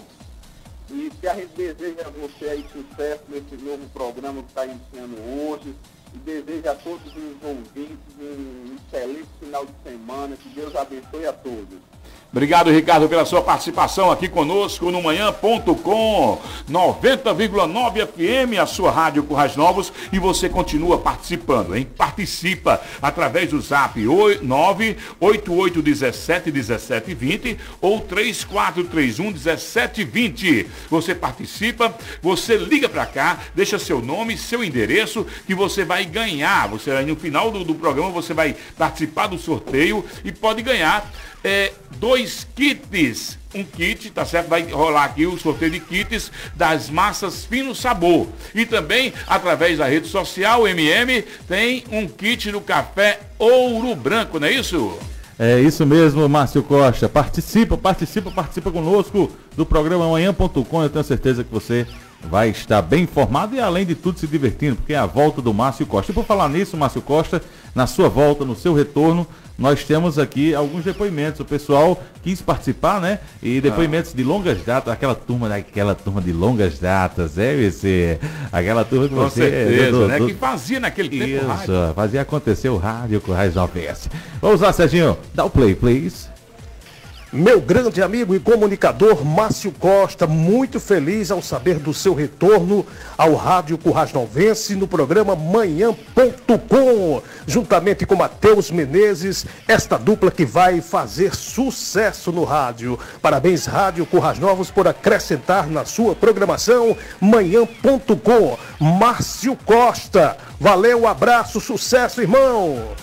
Que a gente deseja a você aí sucesso nesse novo programa que está iniciando hoje. E deseja a todos os ouvintes um excelente final de semana. Que Deus abençoe a todos. Obrigado, Ricardo, pela sua participação aqui conosco no manhã.com 90,9 FM, a sua rádio Currais Novos, e você continua participando, hein? Participa através do zap 98817 1720 ou 3431 1720. Você participa, você liga para cá, deixa seu nome, seu endereço, que você vai ganhar. Você no final do, do programa você vai participar do sorteio e pode ganhar é, dois kits. Um kit, tá certo? Vai rolar aqui o sorteio de kits das massas fino sabor. E também, através da rede social, MM, tem um kit do café ouro branco, não é isso? É isso mesmo, Márcio Costa. Participa, participa, participa conosco do programa amanhã.com. Eu tenho certeza que você vai estar bem informado e, além de tudo, se divertindo, porque é a volta do Márcio Costa. E por falar nisso, Márcio Costa, na sua volta, no seu retorno, nós temos aqui alguns depoimentos. O pessoal quis participar, né? E depoimentos ah. de longas datas, aquela turma, aquela turma de longas datas, é, você? Aquela turma que com você. Certeza, do, né? Do... Que fazia naquele tempo Isso, rádio. fazia acontecer o rádio com o Raiz OBS. Vamos lá, Serginho. Dá o play, please. Meu grande amigo e comunicador Márcio Costa, muito feliz ao saber do seu retorno ao Rádio Currais Novense no programa Manhã.com, juntamente com Matheus Menezes, esta dupla que vai fazer sucesso no rádio. Parabéns, Rádio Currais Novos, por acrescentar na sua programação Manhã.com. Márcio Costa, valeu, abraço, sucesso, irmão!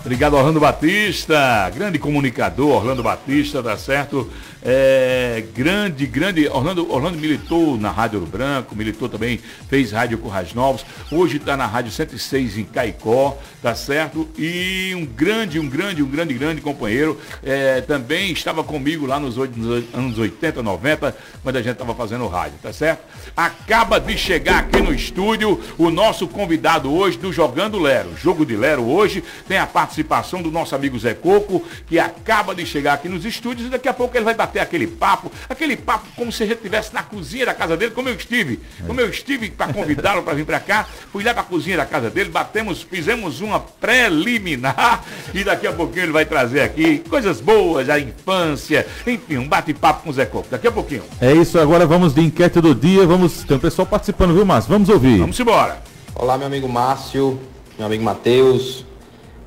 Obrigado, Orlando Batista, grande comunicador, Orlando Batista, tá certo? É, grande, grande. Orlando, Orlando militou na Rádio Ouro Branco, militou também, fez Rádio Currais Novos. Hoje está na Rádio 106 em Caicó, tá certo? E um grande, um grande, um grande, grande companheiro. É, também estava comigo lá nos, nos anos 80, 90, quando a gente estava fazendo rádio, tá certo? Acaba de chegar aqui no estúdio o nosso convidado hoje do Jogando Lero. Jogo de Lero hoje tem a participação do nosso amigo Zé Coco, que acaba de chegar aqui nos estúdios e daqui a pouco ele vai bater bater aquele papo, aquele papo como se a gente estivesse na cozinha da casa dele, como eu estive. Como eu estive para convidá-lo para vir para cá, fui lá para a cozinha da casa dele, batemos, fizemos uma preliminar e daqui a pouquinho ele vai trazer aqui coisas boas, a infância, enfim, um bate-papo com o Zé Coco. Daqui a pouquinho. É isso, agora vamos de enquete do dia, vamos, tem o pessoal participando, viu, Márcio? Vamos ouvir. Vamos embora. Olá, meu amigo Márcio, meu amigo Matheus,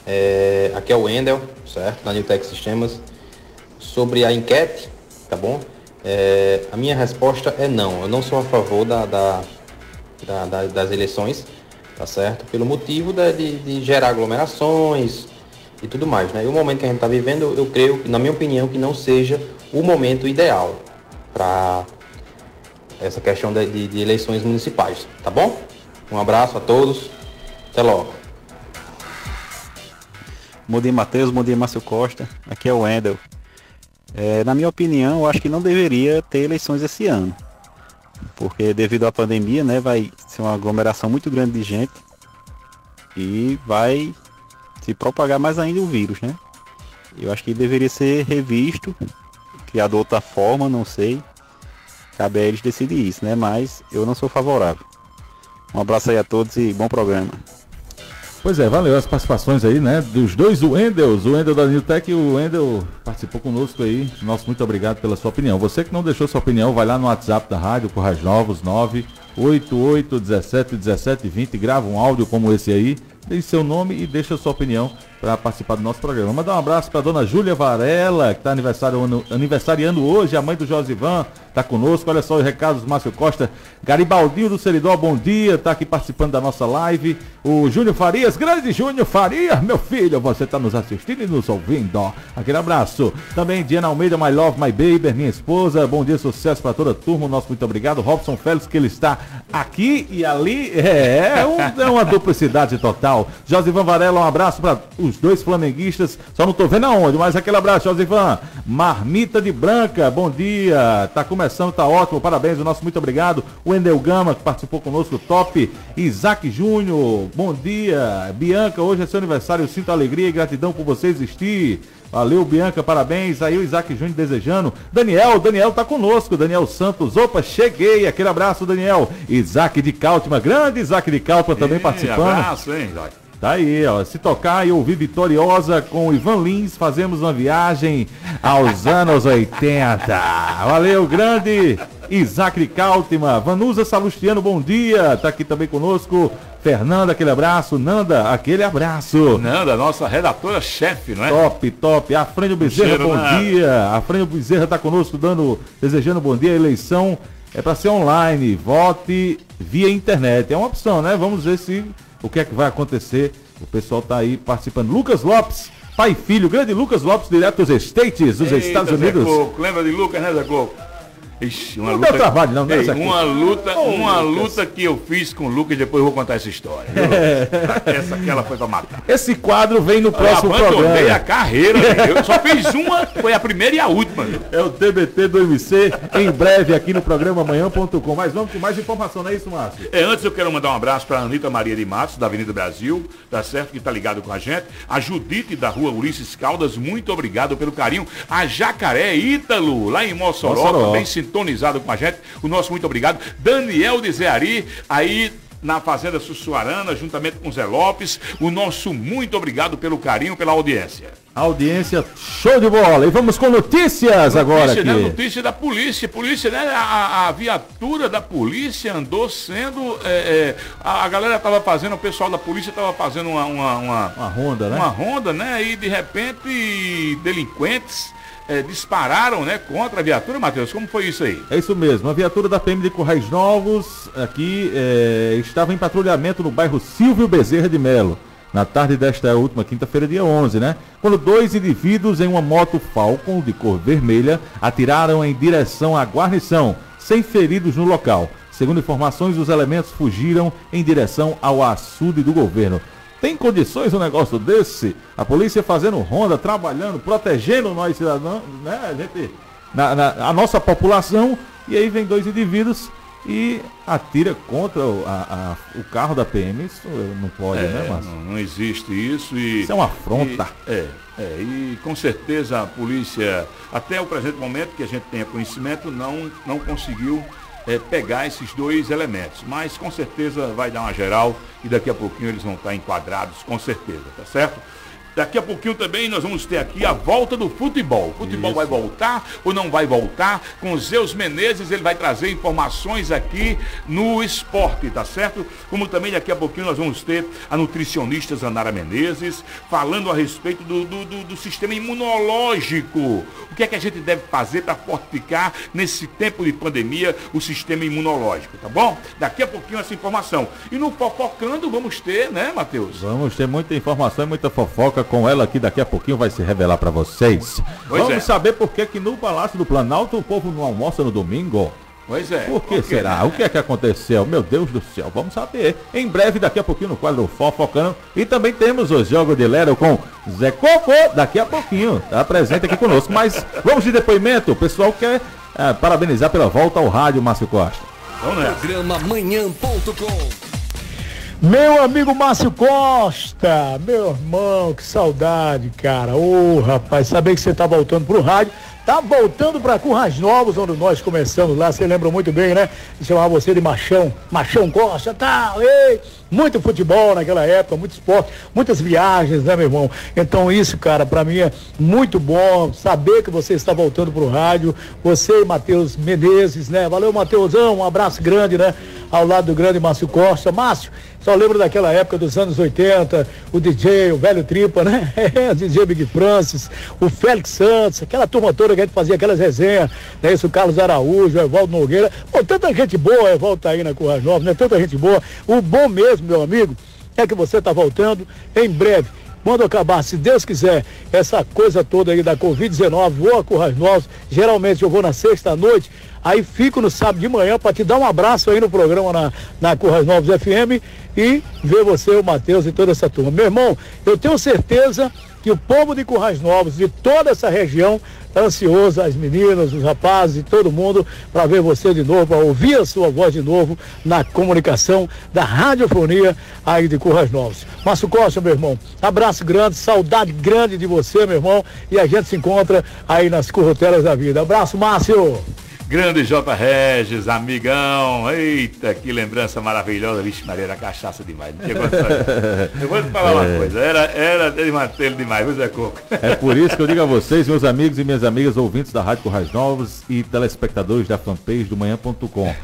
é, aqui é o Wendel, certo, da New Tech Sistemas. Sobre a enquete, tá bom? É, a minha resposta é não. Eu não sou a favor da, da, da, da das eleições, tá certo? Pelo motivo de, de, gerar aglomerações e tudo mais, né? E o momento que a gente está vivendo, eu creio, na minha opinião, que não seja o momento ideal para essa questão de, de, de eleições municipais, tá bom? Um abraço a todos, até logo. Bom dia, Matheus. Bom dia, Márcio Costa. Aqui é o Wendel. É, na minha opinião, eu acho que não deveria ter eleições esse ano. Porque devido à pandemia, né, vai ser uma aglomeração muito grande de gente e vai se propagar mais ainda o vírus, né? Eu acho que deveria ser revisto, criado outra forma, não sei. Cabe a eles decidir isso, né? Mas eu não sou favorável. Um abraço aí a todos e bom programa. Pois é, valeu as participações aí, né? Dos dois Wendels, o Wendel da Newtec e o Wendel participou conosco aí. Nosso muito obrigado pela sua opinião. Você que não deixou sua opinião, vai lá no WhatsApp da rádio, Corrais Novos, 988 17 17 20, grava um áudio como esse aí, deixe seu nome e deixa sua opinião para participar do nosso programa. Mandar um abraço para dona Júlia Varela, que está aniversariando, hoje, a mãe do Josivan, está conosco. Olha só os recados do Márcio Costa. Garibaldinho do Seridó, bom dia, está aqui participando da nossa live. O Júnior Farias, grande Júnior Farias, meu filho, você está nos assistindo e nos ouvindo. Aquele abraço. Também Diana Almeida, My Love, My Baby, minha esposa. Bom dia, sucesso para toda a turma. Nosso muito obrigado. Robson Félix, que ele está aqui e ali. É, é, um, é uma duplicidade total. Josivan Varela, um abraço para os dois flamenguistas. Só não tô vendo aonde, mas aquele abraço, Josivan. Marmita de Branca, bom dia. Tá começando, tá ótimo. Parabéns, o nosso muito obrigado. O Endel Gama, que participou conosco, top. Isaac Júnior, bom dia. Bianca, hoje é seu aniversário. Eu sinto alegria e gratidão por você existir. Valeu, Bianca, parabéns. Aí o Isaac Júnior desejando. Daniel, Daniel tá conosco. Daniel Santos, opa, cheguei. Aquele abraço, Daniel. Isaac de Cáltima, grande Isaac de Cáltima também e, participando. Abraço, hein, Isaac. Tá aí, ó. Se tocar e ouvir Vitoriosa com o Ivan Lins, fazemos uma viagem aos anos 80. Valeu, grande Isaac Cáltima. Vanusa Salustiano, bom dia. Tá aqui também conosco. Fernanda, aquele abraço. Nanda, aquele abraço. Nanda, nossa redatora-chefe, não é? Top, top. Afrânio Bezerra, bom né? dia. Afrânio Bezerra tá conosco, dando, desejando bom dia. A eleição é para ser online. Vote via internet. É uma opção, né? Vamos ver se o que é que vai acontecer. O pessoal tá aí participando. Lucas Lopes, pai e filho, grande Lucas Lopes, direto dos States, dos Eita, Estados Zé Unidos. Coco, lembra de Lucas, né, Zé Coco? Ixi, uma Não luta. deu trabalho, não, né, Ei, uma luta, Ô, uma Lucas. luta que eu fiz com o Lucas, depois eu vou contar essa história. viu? essa aqui ela foi pra matar. Esse quadro vem no próximo eu abandonei programa. a carreira, né? eu só fiz uma, foi a primeira e a última. É o TBT do MC, em breve aqui no programa amanhã.com. Mas vamos com mais informação, não é isso, Márcio? É, antes eu quero mandar um abraço para a Anitta Maria de Matos, da Avenida Brasil, tá certo? Que tá ligado com a gente. A Judite da rua Ulisses Caldas, muito obrigado pelo carinho. A Jacaré Ítalo, lá em Mossoró, Mossoró. também sintonizado com a gente. O nosso muito obrigado. Daniel de Zeari, aí na Fazenda Sussuarana, juntamente com Zé Lopes. O nosso muito obrigado pelo carinho, pela audiência. Audiência show de bola. E vamos com notícias agora Notícia, aqui. né? Notícia da polícia. Polícia, né? A, a viatura da polícia andou sendo. é, é, a, a galera tava fazendo, o pessoal da polícia tava fazendo uma. Uma, uma, Uma ronda, né? uma ronda, né? E de repente delinquentes é, dispararam, né? Contra a viatura, Matheus. Como foi isso aí? É isso mesmo. A viatura da PM de Corrais Novos aqui é, estava em patrulhamento no bairro Silvio Bezerra de Melo. Na tarde desta última quinta-feira, dia 11, né? Quando dois indivíduos em uma moto Falcon de cor vermelha atiraram em direção à guarnição, sem feridos no local. Segundo informações, os elementos fugiram em direção ao açude do governo. Tem condições um negócio desse? A polícia fazendo ronda, trabalhando, protegendo nós cidadãos, né? A gente, na, na- a nossa população, e aí vem dois indivíduos e atira contra o, a- a- o carro da PM. Isso não pode, É, né, Márcio? não, não existe isso e. Isso é uma afronta. e- é, é, e com certeza a polícia, até o presente momento que a gente tenha conhecimento, não, não conseguiu é, pegar esses dois elementos. Mas com certeza vai dar uma geral e daqui a pouquinho eles vão estar enquadrados, com certeza, tá certo? Daqui a pouquinho também nós vamos ter aqui a volta do futebol. O futebol Isso. vai voltar ou não vai voltar? Com o Zeus Menezes, ele vai trazer informações aqui no esporte, tá certo? Como também daqui a pouquinho nós vamos ter a nutricionista Zanara Menezes falando a respeito do, do, do- do sistema imunológico. O que é que a gente deve fazer para fortificar nesse tempo de pandemia o sistema imunológico, tá bom? Daqui a pouquinho essa informação. E no Fofocando vamos ter, né, Matheus? Vamos ter muita informação e muita fofoca com ela que daqui a pouquinho vai se revelar para vocês. Pois Vamos é. saber por que que no Palácio do Planalto o povo não almoça no domingo. Pois é. Por que será? O que é que aconteceu? Meu Deus do céu, vamos saber. Em breve, daqui a pouquinho, no quadro Fofocando. E também temos os Jogos de Lero com Zé Coco, daqui a pouquinho. Tá presente aqui conosco. Mas vamos de depoimento. O pessoal quer ah, parabenizar pela volta ao rádio, Márcio Costa. Programa Manhã.com. Meu amigo Márcio Costa, meu irmão, que saudade, cara. Ô, rapaz, saber que você tá voltando pro rádio, tá voltando pra Currais Novos, onde nós começamos lá, você lembra muito bem, né? Chamar você de Machão, Machão Costa, tal, ei. Muito futebol naquela época, muito esporte, muitas viagens, né, meu irmão? Então isso, cara, pra mim é muito bom saber que você está voltando pro rádio. Você e Matheus Menezes, né? Valeu, Matheusão, um abraço grande, né? Ao lado do grande Márcio Costa. Márcio, só lembro daquela época dos anos 80, o DJ, o velho Tripa, né? o DJ Big Francis, o Félix Santos, aquela turma toda que a gente fazia aquelas resenhas, né? Isso, o Carlos Araújo, o Evaldo Nogueira. Pô, tanta gente boa, Evaldo tá aí na Currais Novas, né? Tanta gente boa. O bom mesmo, meu amigo, é que você tá voltando em breve. Quando acabar, se Deus quiser, essa coisa toda aí da Covid-19, vou a Currais Novos. Geralmente eu vou na sexta noite, aí fico no sábado de manhã para te dar um abraço aí no programa na, na Currais Novos FM e ver você, o Matheus e toda essa turma. Meu irmão, eu tenho certeza que o povo de Currais Novos, de toda essa região, está ansioso, as meninas, os rapazes e todo mundo, para ver você de novo, para ouvir a sua voz de novo na comunicação da radiofonia aí de Currais Novos. Márcio Costa, meu irmão, abraço grande, saudade grande de você, meu irmão, e a gente se encontra aí nas currotelas da vida. Abraço, Márcio! Grande J. Regis, amigão. Eita, que lembrança maravilhosa. Vixe, Maria, era cachaça demais. Não tinha Eu vou te falar É. uma coisa. Era, era de mantê-lo demais, viu, Zé Coco? É por isso que eu digo a vocês, meus amigos e minhas amigas, ouvintes da Rádio Corrais Novos e telespectadores da fanpage do Manhã.com.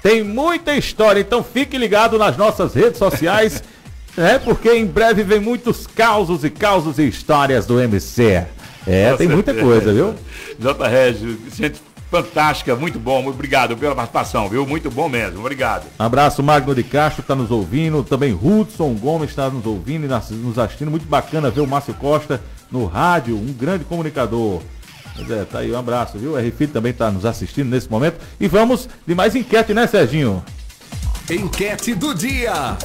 Tem muita história, então fique ligado nas nossas redes sociais, né? Porque em breve vem muitos causos e causos e histórias do MC. É, tem muita coisa, viu? J. Regis, gente fantástica, muito bom. Muito obrigado pela participação, viu? Muito bom mesmo. Obrigado. Abraço, Magno de Castro está nos ouvindo, também Hudson Gomes está nos ouvindo e nos assistindo. Muito bacana ver o Márcio Costa no rádio, um grande comunicador. Pois é, tá aí, um abraço, viu? O RFI também está nos assistindo nesse momento. E vamos de mais enquete, né, Serginho? Enquete do dia.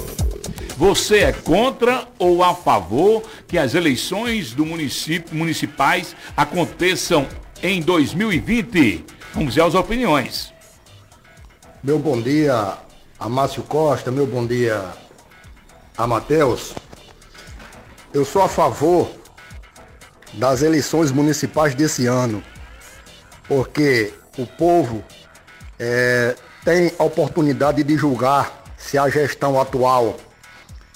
Você é contra ou a favor que as eleições do município municipais aconteçam em 2020? Vamos ver as opiniões. Meu bom dia a Márcio Costa, meu bom dia a Matheus. Eu sou a favor das eleições municipais desse ano, porque o povo eh, tem a oportunidade de julgar se a gestão atual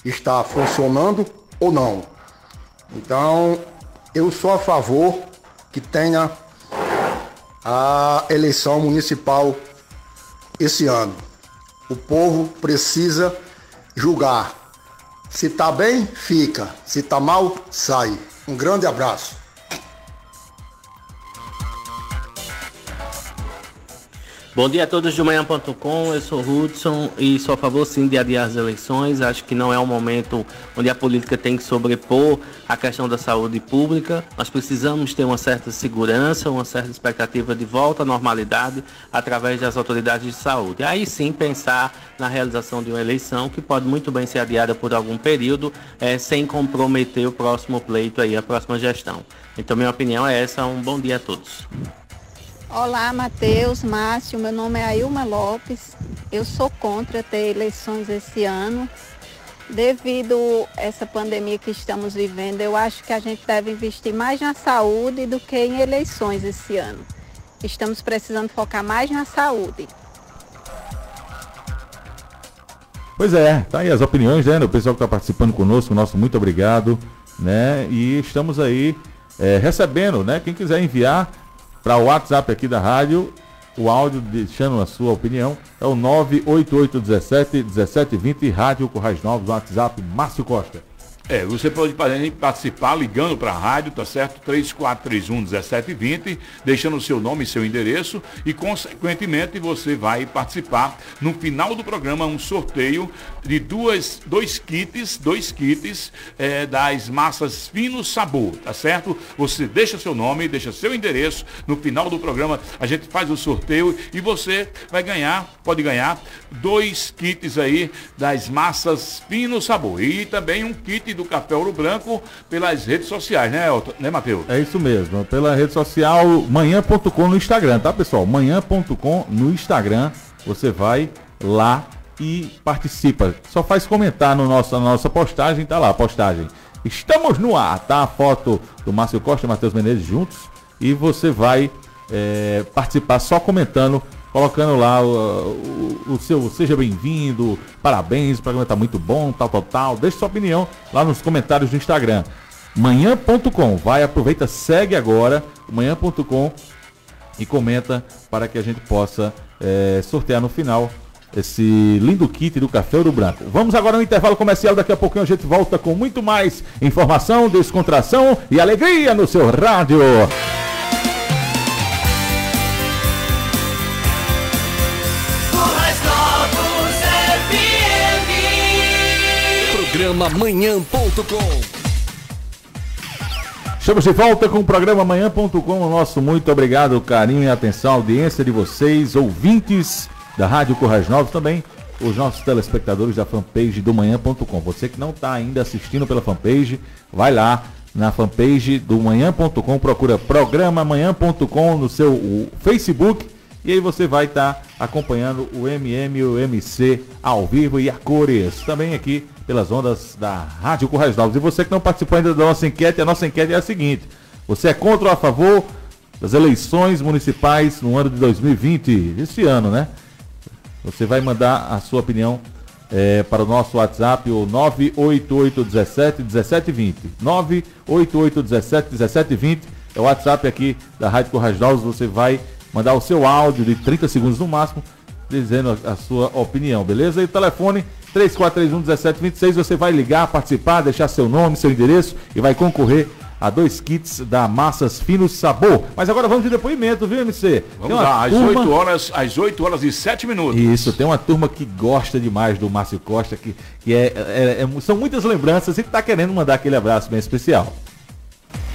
está funcionando ou não. Então, eu sou a favor que tenha a eleição municipal esse ano. O povo precisa julgar. Se está bem, fica. Se está mal, sai. Um grande abraço. Bom dia a todos do Manhã.com, eu sou Hudson e sou a favor sim de adiar as eleições. Acho que não é um momento onde a política tem que sobrepor a questão da saúde pública. Nós precisamos ter uma certa segurança, uma certa expectativa de volta à normalidade através das autoridades de saúde. Aí sim pensar na realização de uma eleição que pode muito bem ser adiada por algum período, eh, sem comprometer o próximo pleito aí, a próxima gestão. Então minha opinião é essa, um bom dia a todos. Olá, Matheus, Márcio, meu nome é Ailma Lopes. Eu sou contra ter eleições esse ano. Devido a essa pandemia que estamos vivendo, eu acho que a gente deve investir mais na saúde do que em eleições esse ano. Estamos precisando focar mais na saúde. Pois é, tá aí as opiniões, né? O pessoal que está participando conosco, nosso muito obrigado, né? E estamos aí é, recebendo, né? Quem quiser enviar para o WhatsApp aqui da rádio, o áudio deixando a sua opinião, é o 98817 1720, Rádio Corrais Novos, WhatsApp Márcio Costa. É, você pode participar ligando para a rádio, tá certo? 3431-1720, deixando o seu nome e seu endereço e, consequentemente, você vai participar no final do programa um sorteio de duas, dois kits, dois kits é, das massas fino sabor, tá certo? Você deixa seu nome, deixa seu endereço, no final do programa a gente faz o sorteio e você vai ganhar, pode ganhar dois kits aí das massas fino sabor e também um kit do café ouro branco pelas redes sociais, né, Elton? né, Matheus? É isso mesmo, pela rede social manhã.com no Instagram, tá pessoal? Manhã.com no Instagram, você vai lá e participa. Só faz comentar no nosso, na nossa postagem, tá lá postagem. Estamos no ar, tá? A foto do Márcio Costa e Matheus Menezes juntos e você vai é, participar só comentando, colocando lá o, o- o seu seja bem-vindo, parabéns, o programa tá muito bom, tal, tal, tal. Deixe sua opinião lá nos comentários do Instagram manhã.com. Vai, aproveita, segue agora manhã.com e comenta para que a gente possa eh, sortear no final esse lindo kit do Café Ouro Branco. Vamos agora no intervalo comercial, daqui a pouquinho a gente volta com muito mais informação, descontração e alegria no seu rádio. Programa Manhã.com. Estamos de volta com o programa Manhã.com. O Nosso muito obrigado, carinho e atenção, audiência de vocês, ouvintes da Rádio Corrais Novos, também os nossos telespectadores da fanpage do Manhã.com. Você que não está ainda assistindo pela fanpage, vai lá na fanpage do Manhã.com, procura programa Manhã.com no seu Facebook e aí você vai estar acompanhando o MM e o MC ao vivo e a cores. Também aqui pelas ondas da Rádio Corrais Novos. E você que não participou ainda da nossa enquete, a nossa enquete é a seguinte. Você é contra ou a favor das eleições municipais no ano de 2020, esse ano, né? Você vai mandar a sua opinião é, para o nosso WhatsApp, o 98817 1720. 98817 1720 é o WhatsApp aqui da Rádio Corrais. Você vai mandar o seu áudio de 30 segundos no máximo, dizendo a, a sua opinião, beleza? E o telefone 3431 1726, você vai ligar, participar, deixar seu nome, seu endereço e vai concorrer a dois kits da Massas Finos Sabor. Mas agora vamos de depoimento, viu, MC? Vamos lá, às turma... 8 horas, às 8 horas e 7 minutos. Isso, tem uma turma que gosta demais do Márcio Costa, que, que é, é, é são muitas lembranças e que está querendo mandar aquele abraço bem especial.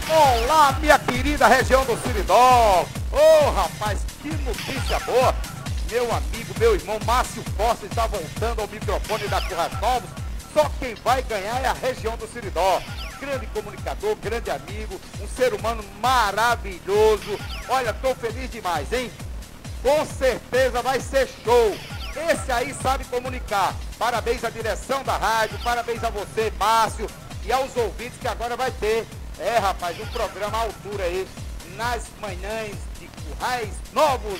Olá, minha querida região do Siridó. Ô, oh, rapaz, que notícia boa. Meu amigo, meu irmão Márcio Costa está voltando ao microfone da Curras Novos. Só quem vai ganhar é a região do Siridó grande comunicador, grande amigo, um ser humano maravilhoso. Olha, estou feliz demais, hein? Com certeza vai ser show. Esse aí sabe comunicar. Parabéns à direção da rádio, parabéns a você, Márcio, e aos ouvintes que agora vai ter. É, rapaz, um programa à altura aí, nas manhãs de Currais Novos.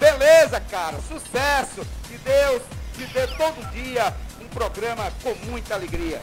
Beleza, cara, sucesso. Que Deus te dê todo dia um programa com muita alegria.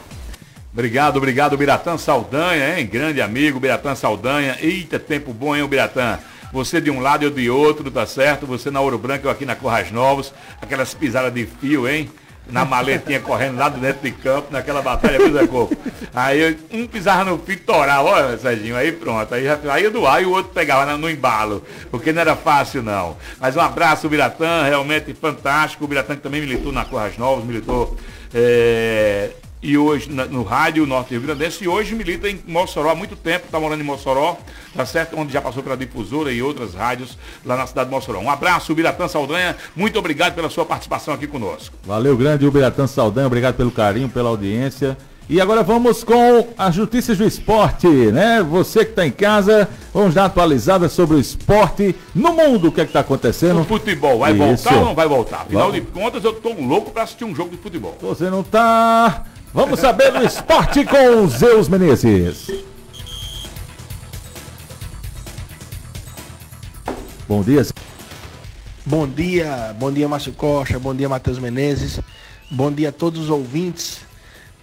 Obrigado, obrigado, Biratã Saldanha, hein? Grande amigo, Biratã Saldanha. Eita, tempo bom, hein, Biratã? Você de um lado eu de outro, tá certo? Você na Ouro Branco, eu aqui na Corras Novos. Aquelas pisadas de fio, hein? Na maletinha correndo lá dentro de campo, naquela batalha, coisa coco. Aí um pisava no fio, torava, olha, Serginho, aí pronto. Aí, aí do ar e o outro pegava no embalo, porque não era fácil não. Mas um abraço, Biratã, realmente fantástico. O Biratã que também militou na Corras Novos, militou é, e hoje na, no rádio Norte Rio Grande e hoje milita em Mossoró há muito tempo, está morando em Mossoró, tá certo? Onde já passou pela difusora e outras rádios lá na cidade de Mossoró. Um abraço, Biratã Saldanha, muito obrigado pela sua participação aqui conosco. Valeu, grande Biratã Saldanha, obrigado pelo carinho, pela audiência. E agora vamos com as notícias do esporte, né? Você que está em casa, vamos dar atualizada sobre o esporte no mundo, o que é que está acontecendo. O futebol vai Isso. voltar ou não vai voltar? Afinal vamos. de contas, eu estou louco para assistir um jogo de futebol. Você não está Vamos saber do esporte com Zeus Menezes. Bom dia. Bom dia, bom dia Márcio Costa, bom dia Matheus Menezes, bom dia a todos os ouvintes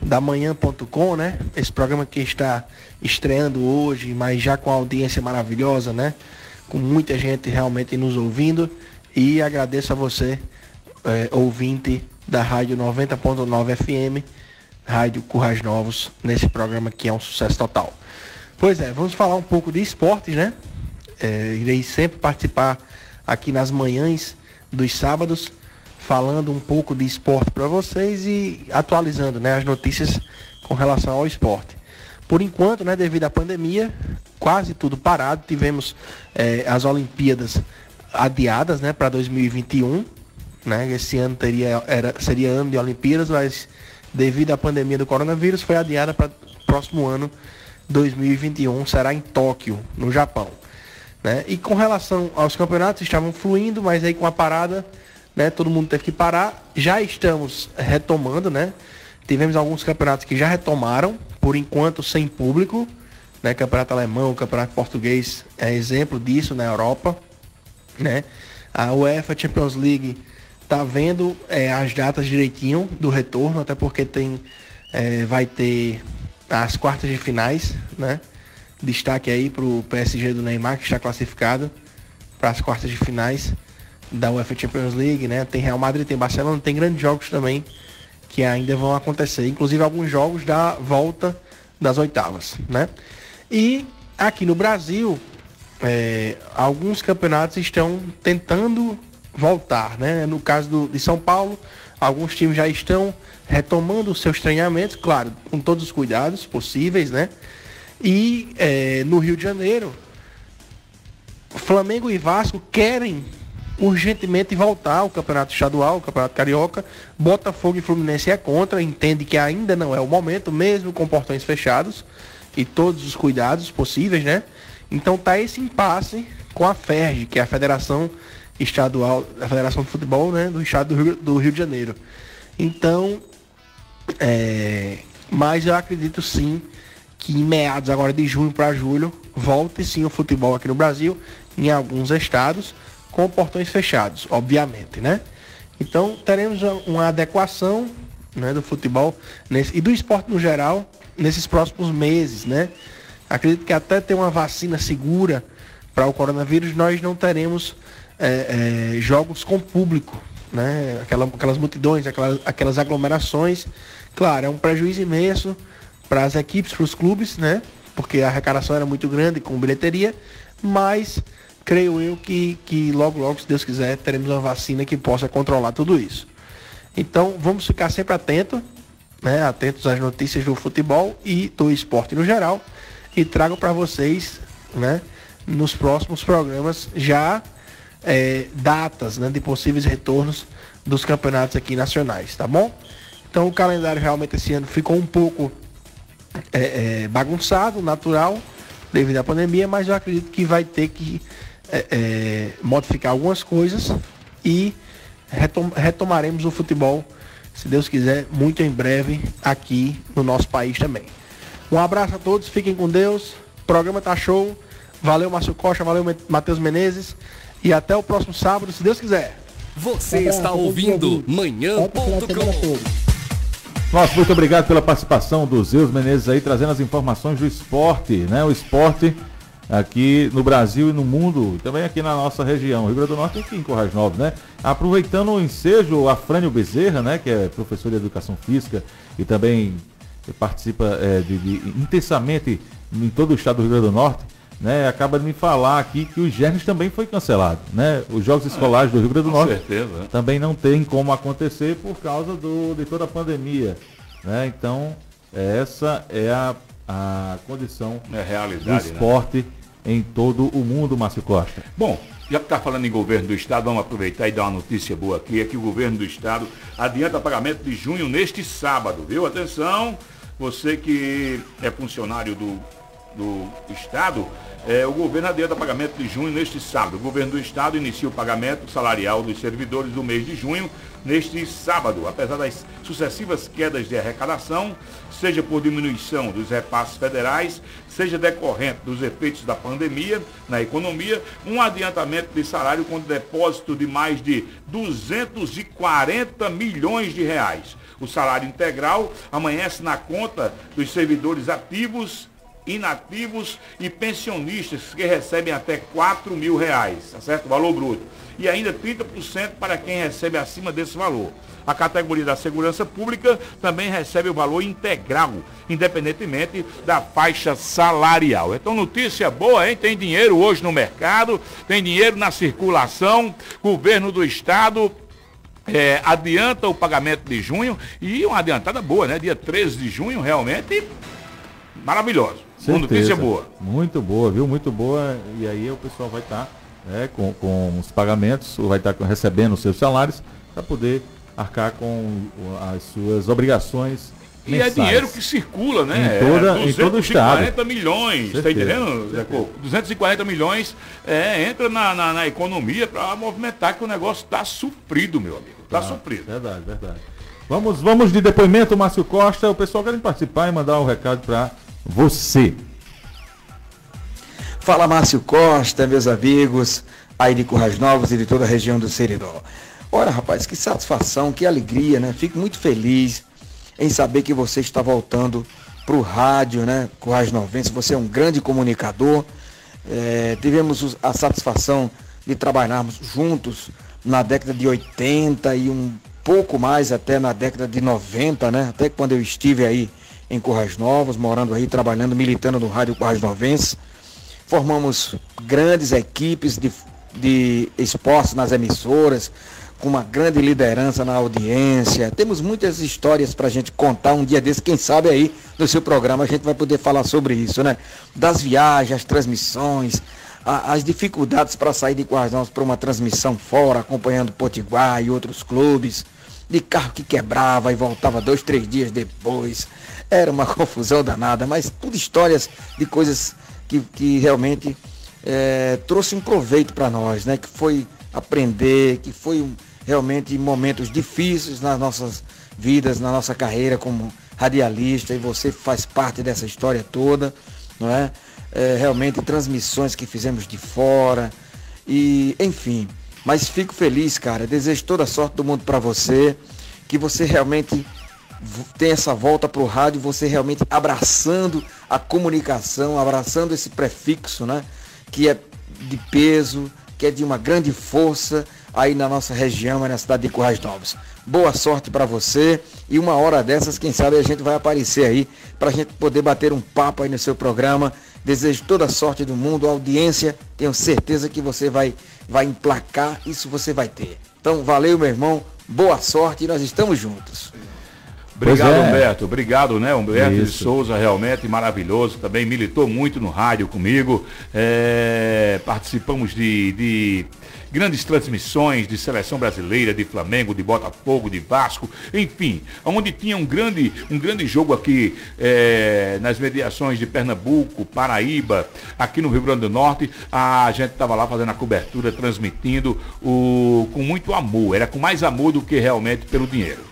da manhã.com, né? Esse programa que está estreando hoje, mas já com audiência maravilhosa, né? Com muita gente realmente nos ouvindo e agradeço a você, é, ouvinte da Rádio 90.9 FM Rádio Currais Novos, nesse programa que é um sucesso total. Pois é, vamos falar um pouco de esportes, né? É, irei sempre participar aqui nas manhãs dos sábados, falando um pouco de esporte para vocês e atualizando né, as notícias com relação ao esporte. Por enquanto, né, devido à pandemia, quase tudo parado. Tivemos é, as Olimpíadas adiadas né, para 2021. Né? Esse ano teria, era, seria ano de Olimpíadas, mas devido à pandemia do coronavírus, foi adiada para o próximo ano, 2021, será em Tóquio, no Japão. Né? E com relação aos campeonatos, estavam fluindo, mas aí com a parada, né, todo mundo teve que parar. Já estamos retomando, né? Tivemos alguns campeonatos que já retomaram, por enquanto sem público. Né? Campeonato alemão, campeonato português é exemplo disso na Europa. Né? A UEFA Champions League tá vendo é, as datas direitinho do retorno, até porque tem é, vai ter as quartas de finais, né? Destaque aí para o PSG do Neymar, que está classificado para as quartas de finais da UEFA Champions League, né? Tem Real Madrid, tem Barcelona, tem grandes jogos também que ainda vão acontecer, inclusive alguns jogos da volta das oitavas, né? E aqui no Brasil, é, alguns campeonatos estão tentando voltar, né? No caso do, de São Paulo, alguns times já estão retomando os seus treinamentos, claro, com todos os cuidados possíveis, né? E é, no Rio de Janeiro, Flamengo e Vasco querem urgentemente voltar ao campeonato estadual, ao campeonato carioca. Botafogo e Fluminense é contra, entende que ainda não é o momento, mesmo com portões fechados e todos os cuidados possíveis, né? Então tá esse impasse com a FERJ, que é a Federação estadual, da Federação de Futebol, né, do estado do Rio, do Rio de Janeiro. Então, é, mas eu acredito sim que em meados agora de junho para julho volte sim o futebol aqui no Brasil, em alguns estados, com portões fechados, obviamente, né? Então teremos uma adequação né, do futebol nesse, e do esporte no geral nesses próximos meses, né? Acredito que até ter uma vacina segura para o coronavírus, nós não teremos é, é, jogos com público, né? Aquela, aquelas multidões, aquelas, aquelas aglomerações. Claro, é um prejuízo imenso para as equipes, para os clubes, né? Porque a arrecadação era muito grande com bilheteria, mas creio eu que, que logo, logo, se Deus quiser, teremos uma vacina que possa controlar tudo isso. Então, vamos ficar sempre atentos, né? Atentos às notícias do futebol e do esporte no geral. E trago para vocês, né? Nos próximos programas já é, datas né, de possíveis retornos dos campeonatos aqui nacionais, tá bom? Então o calendário realmente esse ano ficou um pouco é, é, bagunçado, natural, devido à pandemia, mas eu acredito que vai ter que é, é, modificar algumas coisas e retom retomaremos o futebol, se Deus quiser, muito em breve aqui no nosso país também. Um abraço a todos, fiquem com Deus. O programa tá show. Valeu, Márcio Costa, valeu, Matheus Menezes. E até o próximo sábado, se Deus quiser. Você está ouvindo manhã.com. Nossa, muito obrigado pela participação do Zeus Menezes aí, trazendo as informações do esporte, né? O esporte aqui no Brasil e no mundo, também aqui na nossa região, Rio Grande do Norte e aqui em Corrais Novos, né? Aproveitando o ensejo, a Frânio Bezerra, né? Que é professor de Educação Física e também participa é, de, de, intensamente em todo o estado do Rio Grande do Norte, né, acaba de me falar aqui que o Germes também foi cancelado. Né? Os Jogos Escolares do Rio Grande do Norte certeza. também não tem como acontecer por causa do, de toda a pandemia. Né? Então, essa é a, a condição é do né? esporte né? em todo o mundo, Márcio Costa. Bom, já que está falando em governo do Estado, vamos aproveitar e dar uma notícia boa aqui. É que o governo do Estado adianta pagamento de junho neste sábado, viu? Atenção, você que é funcionário do, do Estado, é, o governo adianta pagamento de junho neste sábado. O governo do estado inicia o pagamento salarial dos servidores do mês de junho neste sábado. Apesar das sucessivas quedas de arrecadação, seja por diminuição dos repasses federais, seja decorrente dos efeitos da pandemia na economia, um adiantamento de salário com depósito de mais de 240 milhões de reais. O salário integral amanhece na conta dos servidores ativos inativos e pensionistas que recebem até 4 mil reais, tá certo? Valor bruto. E ainda 30% para quem recebe acima desse valor. A categoria da segurança pública também recebe o valor integral, independentemente da faixa salarial. Então, notícia boa, hein? Tem dinheiro hoje no mercado, tem dinheiro na circulação, governo do estado é, adianta o pagamento de junho e uma adiantada boa, né? Dia 13 de junho, realmente maravilhoso. Certeza. Notícia boa. Muito boa, viu? Muito boa. E aí o pessoal vai estar tá, né, com, com os pagamentos, vai estar tá recebendo os seus salários para poder arcar com as suas obrigações. E é mensais. é dinheiro que circula, né? Em, toda, é, em todo o estado. 240 milhões, está entendendo, Zé 240 milhões é, entra na, na, na economia para movimentar que o negócio está suprido, meu amigo. Está ah, suprido. Verdade, verdade. Vamos, vamos de depoimento, Márcio Costa. O pessoal quer participar e mandar um recado para você. Fala Márcio Costa, meus amigos, aí de Currais Novos e de toda a região do Seridó. Ora, rapaz, que satisfação, que alegria, né? Fico muito feliz em saber que você está voltando para o rádio, né? Currais Novense, você é um grande comunicador. É, tivemos a satisfação de trabalharmos juntos na década de 80 e um pouco mais até na década de 90, né? Até quando eu estive aí em Currais Novos, morando aí, trabalhando, militando no Rádio Currais Novense. Formamos grandes equipes de, de esportes nas emissoras, com uma grande liderança na audiência. Temos muitas histórias para a gente contar um dia desse, quem sabe aí no seu programa a gente vai poder falar sobre isso, né? Das viagens, as transmissões, a, as dificuldades para sair de Novos para uma transmissão fora, acompanhando Potiguar e outros clubes, de carro que quebrava e voltava dois, três dias depois. Era uma confusão danada, mas tudo histórias de coisas que, que realmente é, trouxe um proveito para nós, né? Que foi aprender, que foi realmente momentos difíceis nas nossas vidas, na nossa carreira como radialista, e você faz parte dessa história toda, não é? é, realmente transmissões que fizemos de fora e enfim. Mas fico feliz, cara. Desejo toda a sorte do mundo para você, que você realmente tenha essa volta para o rádio, você realmente abraçando a comunicação, abraçando esse prefixo, né? Que é de peso, que é de uma grande força aí na nossa região, na cidade de Currais Novos. Boa sorte para você e uma hora dessas, quem sabe a gente vai aparecer aí para a gente poder bater um papo aí no seu programa. Desejo toda a sorte do mundo, audiência, tenho certeza que você vai, vai emplacar, isso você vai ter. Então, valeu, meu irmão, boa sorte e nós estamos juntos. Obrigado, é. Humberto. Obrigado, né? Humberto Isso. de Souza, realmente maravilhoso. Também militou muito no rádio comigo. É, participamos de, de grandes transmissões de seleção brasileira, de Flamengo, de Botafogo, de Vasco, enfim, onde tinha um grande, um grande jogo aqui é, nas mediações de Pernambuco, Paraíba, aqui no Rio Grande do Norte, a gente estava lá fazendo a cobertura, transmitindo o, com muito amor, era com mais amor do que realmente pelo dinheiro.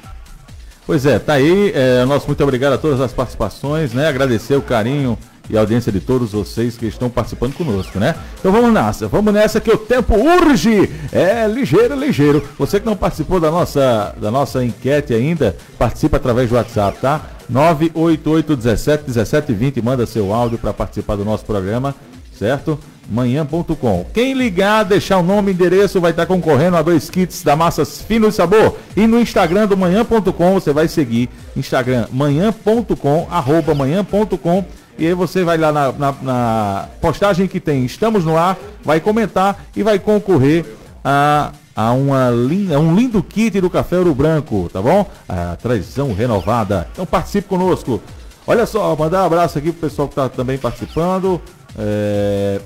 Pois é, tá aí. É, nosso muito obrigado a todas as participações, né? Agradecer o carinho e a audiência de todos vocês que estão participando conosco, né? Então vamos nessa, vamos nessa que o tempo urge. É ligeiro, ligeiro. Você que não participou da nossa, da nossa enquete ainda, participa através do WhatsApp, tá? 988 17 17 20, manda seu áudio para participar do nosso programa, certo? manhã.com. Quem ligar, deixar o nome e endereço, vai estar concorrendo a dois kits da Massas Fino e Sabor. E no Instagram do manhã.com, você vai seguir Instagram manhã.com, arroba manhã.com e aí você vai lá na, na, na, postagem que tem Estamos no Ar, vai comentar e vai concorrer a, a, uma, um lindo kit do Café Ouro Branco, tá bom? A tradição renovada. Então participe conosco. Olha só, mandar um abraço aqui pro pessoal que está também participando. É...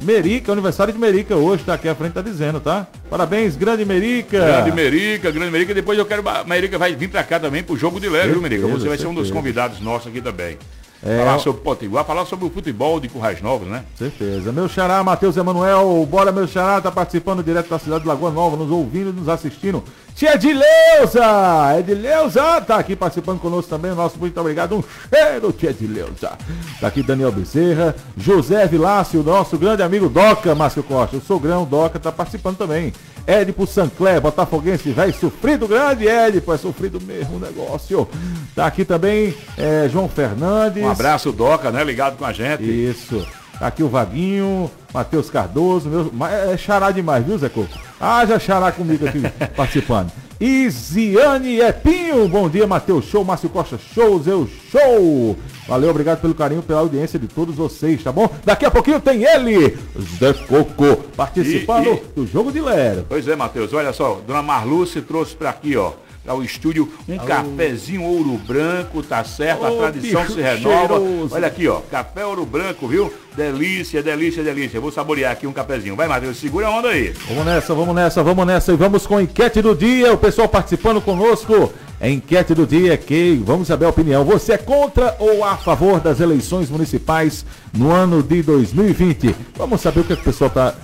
Merica, aniversário de Merica hoje, tá aqui à frente, tá dizendo, tá? Parabéns, grande Merica. Grande Merica, grande Merica. Depois eu quero. Merica vai vir pra cá também pro jogo de leve, viu, Merica? Você vai certeza. ser um dos convidados nossos aqui também. É, falar sobre Potiguar, falar sobre o futebol de Currais Novos, né? Certeza. Meu xará, Matheus Emanuel, bora meu xará, tá participando direto da cidade de Lagoa Nova, nos ouvindo, nos assistindo. Tia Edileuza! Edileuza tá aqui participando conosco também, nosso muito obrigado, um cheiro, tia Edileuza. Tá aqui Daniel Bezerra, José Vilácio, nosso grande amigo Doca, Márcio Costa, o sogrão Doca tá participando também. Édipo Sancler, Botafoguense, vai sofrido grande, Édipo, é sofrido mesmo o negócio. Tá aqui também é, João Fernandes. Um abraço, Doca, né? Ligado com a gente. Isso. Aqui o Vaguinho, Matheus Cardoso, meu, é xará demais, viu, Zé Coco? Ah, já xará comigo aqui participando. Isiane Epinho, bom dia, Matheus Show, Márcio Costa Show, Zeu Show. Valeu, obrigado pelo carinho, pela audiência de todos vocês, tá bom? Daqui a pouquinho tem ele, Zé Coco, participando e, e... do jogo de Lero. Pois é, Matheus, olha só, Dona Marluce trouxe para aqui, ó ao estúdio um Alô. cafezinho ouro branco, tá certo? a tradição se renova. Cheiroso. Olha aqui, ó, café ouro branco, viu? Delícia, delícia, delícia. Vou saborear aqui um cafezinho. Vai, Matheus, segura a onda aí. Vamos nessa, vamos nessa, vamos nessa. E vamos com a enquete do dia. O pessoal participando conosco. A enquete do dia que vamos saber a opinião. Você é contra ou a favor das eleições municipais no ano de 2020? Vamos saber o que, é que o pessoal está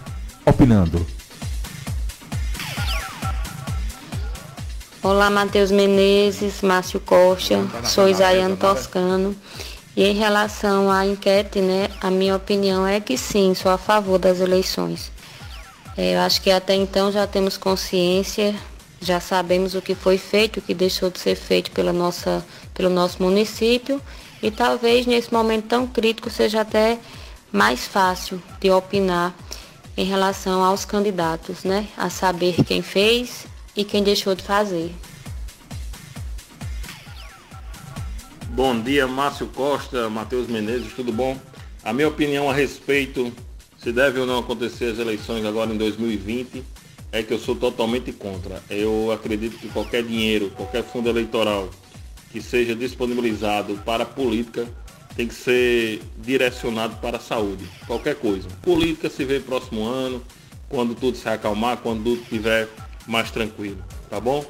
opinando. Olá, Matheus Menezes, Márcio Costa, sou Isaiano Toscano. E em relação à enquete, né, a minha opinião é que sim, sou a favor das eleições. É, eu acho que até então já temos consciência, já sabemos o que foi feito, o que deixou de ser feito pela nossa, pelo nosso município e talvez nesse momento tão crítico seja até mais fácil de opinar em relação aos candidatos, né? A saber quem fez e quem deixou de fazer. Bom dia, Márcio Costa, Matheus Menezes, tudo bom? A minha opinião a respeito se deve ou não acontecer as eleições agora em 2020 é que eu sou totalmente contra. Eu acredito que qualquer dinheiro, qualquer fundo eleitoral que seja disponibilizado para a política tem que ser direcionado para a saúde. Qualquer coisa. Política se vê próximo ano, quando tudo se acalmar, quando tudo estiver mais tranquilo, tá bom?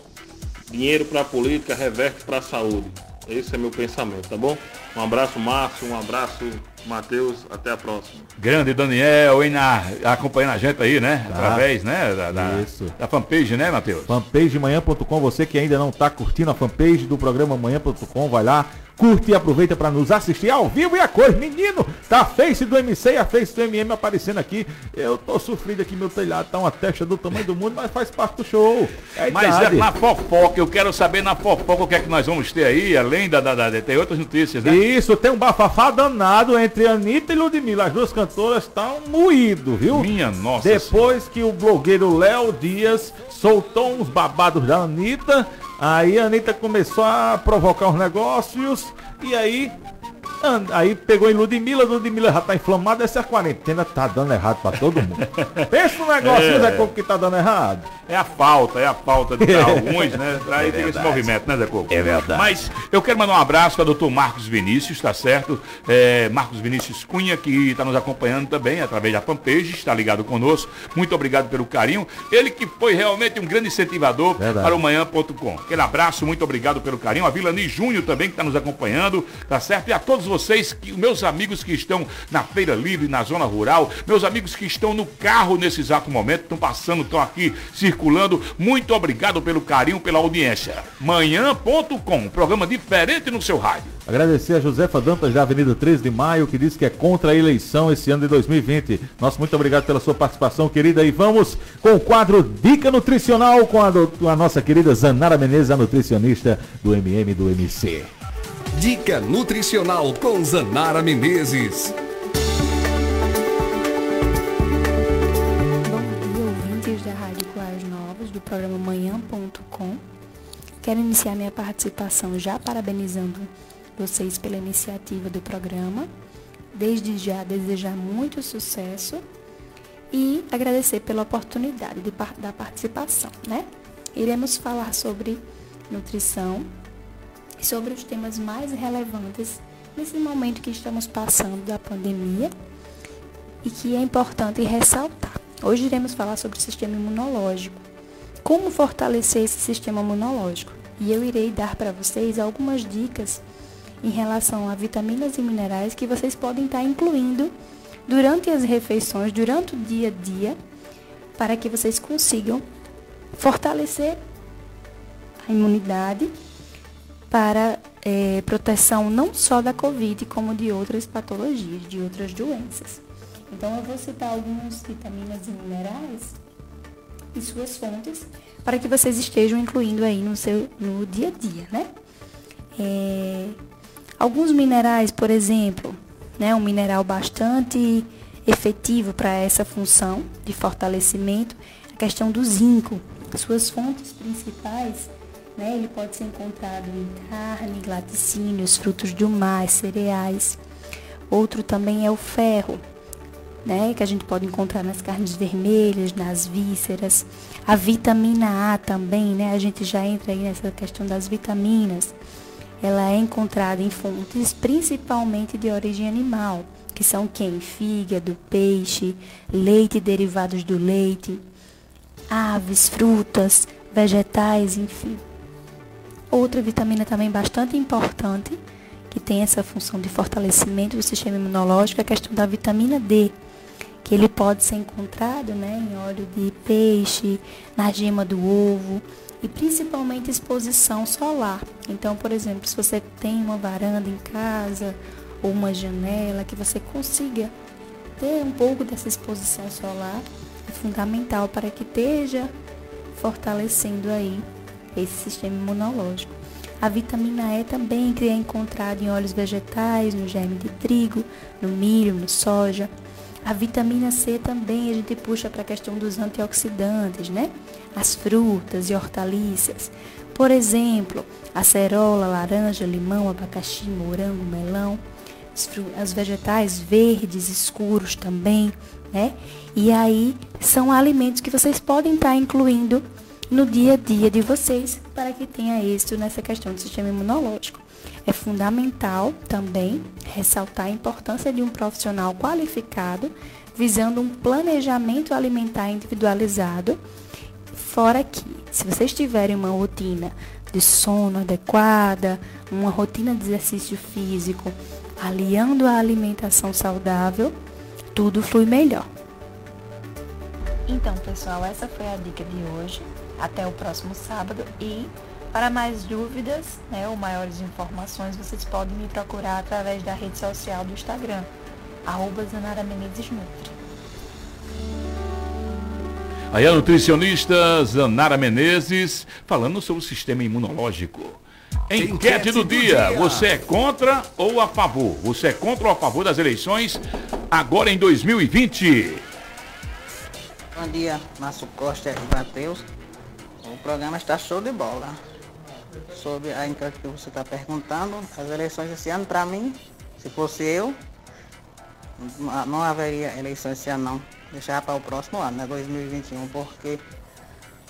Dinheiro para a política reverte para a saúde. Esse é meu pensamento, tá bom? Um abraço, Márcio, um abraço, Matheus, até a próxima. Grande Daniel, aí na, acompanhando a gente aí, né? Tá. Através, né? Da, da, Isso. da fanpage, né, Matheus? Fanpage manhã.com, você que ainda não está curtindo a fanpage do programa manhã.com, vai lá, curte e aproveita para nos assistir ao vivo e a cor. Menino, tá a face do MC e a face do MM aparecendo aqui. Eu tô sofrido aqui, meu telhado tá uma testa do tamanho do mundo, mas faz parte do show. É mas é na fofoca, eu quero saber na fofoca o que é que nós vamos ter aí, além da, da, da tem outras notícias, né? Isso, tem um bafafá danado entre Anitta e Ludmilla. As duas cantoras estão moído, viu? Minha nossa. Depois senhora. que o blogueiro Léo Dias soltou uns babados da Anitta, aí a Anitta começou a provocar os negócios e aí Aí pegou em Ludmilla, Ludmilla já tá inflamada, essa quarentena tá dando errado pra todo mundo. Pensa no negócio, é. Zé Coco, que tá dando errado. É a falta, é a falta de alguns, né? Aí é tem esse movimento, né, Zé Coco? É verdade. Mas eu quero mandar um abraço para o doutor Marcos Vinícius, tá certo? É, Marcos Vinícius Cunha, que está nos acompanhando também através da fanpage, está ligado conosco. Muito obrigado pelo carinho. Ele que foi realmente um grande incentivador verdade. para o manhã.com. Aquele abraço, muito obrigado pelo carinho. A Vilani Júnior também que está nos acompanhando, tá certo? E a todos vocês, que, meus amigos que estão na Feira Livre, na zona rural, meus amigos que estão no carro nesse exato momento, estão passando, estão aqui circulando. Muito obrigado pelo carinho, pela audiência. Manhã.com, programa diferente no seu rádio. Agradecer a Josefa Dantas da Avenida 13 de Maio, que disse que é contra a eleição esse ano de 2020. Nosso muito obrigado pela sua participação, querida. E vamos com o quadro Dica Nutricional com a, com a nossa querida Zanara Menezes, a nutricionista do MM do MC. Dica nutricional com Zanara Menezes. Bom dia, ouvintes da Rádio Coais Novas, do programa Manhã.com. Quero iniciar minha participação já parabenizando vocês pela iniciativa do programa. Desde já desejar muito sucesso e agradecer pela oportunidade de, da participação, né? Iremos falar sobre nutrição sobre os temas mais relevantes nesse momento que estamos passando da pandemia e que é importante ressaltar. Hoje iremos falar sobre o sistema imunológico. Como fortalecer esse sistema imunológico? E eu irei dar para vocês algumas dicas em relação a vitaminas e minerais que vocês podem estar incluindo durante as refeições, durante o dia a dia, para que vocês consigam fortalecer a imunidade para é, proteção não só da Covid, como de outras patologias, de outras doenças. Então, eu vou citar algumas vitaminas e minerais e suas fontes para que vocês estejam incluindo aí no seu no dia a dia, né? É, alguns minerais, por exemplo, né, um mineral bastante efetivo para essa função de fortalecimento, a questão do zinco. Suas fontes principais né? Ele pode ser encontrado em carne, laticínios, frutos do mar, cereais. Outro também é o ferro, né? que a gente pode encontrar nas carnes vermelhas, nas vísceras. A vitamina A também, né? a gente já entra aí nessa questão das vitaminas. Ela é encontrada em fontes principalmente de origem animal, que são quem? Fígado, peixe, leite derivados do leite, aves, frutas, vegetais, enfim. Outra vitamina também bastante importante, que tem essa função de fortalecimento do sistema imunológico, é a questão da vitamina D, que ele pode ser encontrado né, em óleo de peixe, na gema do ovo e principalmente exposição solar. Então, por exemplo, se você tem uma varanda em casa ou uma janela, que você consiga ter um pouco dessa exposição solar, é fundamental para que esteja fortalecendo aí esse sistema imunológico. A vitamina E também que é encontrada em óleos vegetais, no germe de trigo, no milho, no soja. A vitamina C também a gente puxa para a questão dos antioxidantes, né? As frutas e hortaliças. Por exemplo, acerola, laranja, limão, abacaxi, morango, melão. As vegetais verdes escuros também, né? E aí são alimentos que vocês podem estar incluindo no dia a dia de vocês para que tenha êxito nessa questão do sistema imunológico. É fundamental também ressaltar a importância de um profissional qualificado visando um planejamento alimentar individualizado. Fora que, se vocês tiverem uma rotina de sono adequada, uma rotina de exercício físico, aliando a alimentação saudável, tudo flui melhor. Então, pessoal, essa foi a dica de hoje. Até o próximo sábado e Para mais dúvidas né, ou maiores informações, vocês podem me procurar através da rede social do Instagram, arroba Zanara Menezes Nutri. Aí a nutricionista Zanara Menezes falando sobre o sistema imunológico. Enquete, Enquete do, do dia. dia. Você é contra ou a favor? Você é contra ou a favor das eleições agora em 2020? Bom dia, Márcio Costa e Matheus. O programa está show de bola. Sobre a enquete que você está perguntando, as eleições esse ano, para mim, se fosse eu, não haveria eleição esse ano não. Deixar para o próximo ano, né? 2021, porque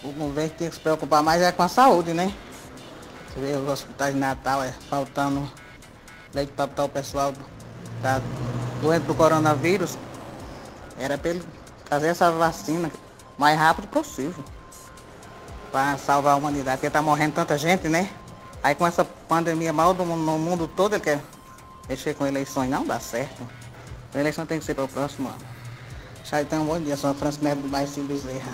o governo tem que se preocupar mais é com a saúde, né? Você vê os hospitais de Natal é, faltando leite para o pessoal tá doente do coronavírus. Era para ele fazer essa vacina o mais rápido possível. Para salvar a humanidade, porque tá morrendo tanta gente, né? Aí com essa pandemia mal do, no mundo todo, ele quer mexer com eleições, não dá certo. A eleição tem que ser para o próximo ano. Já então, bom dia, sou a Francisco do Bairro Bezerra.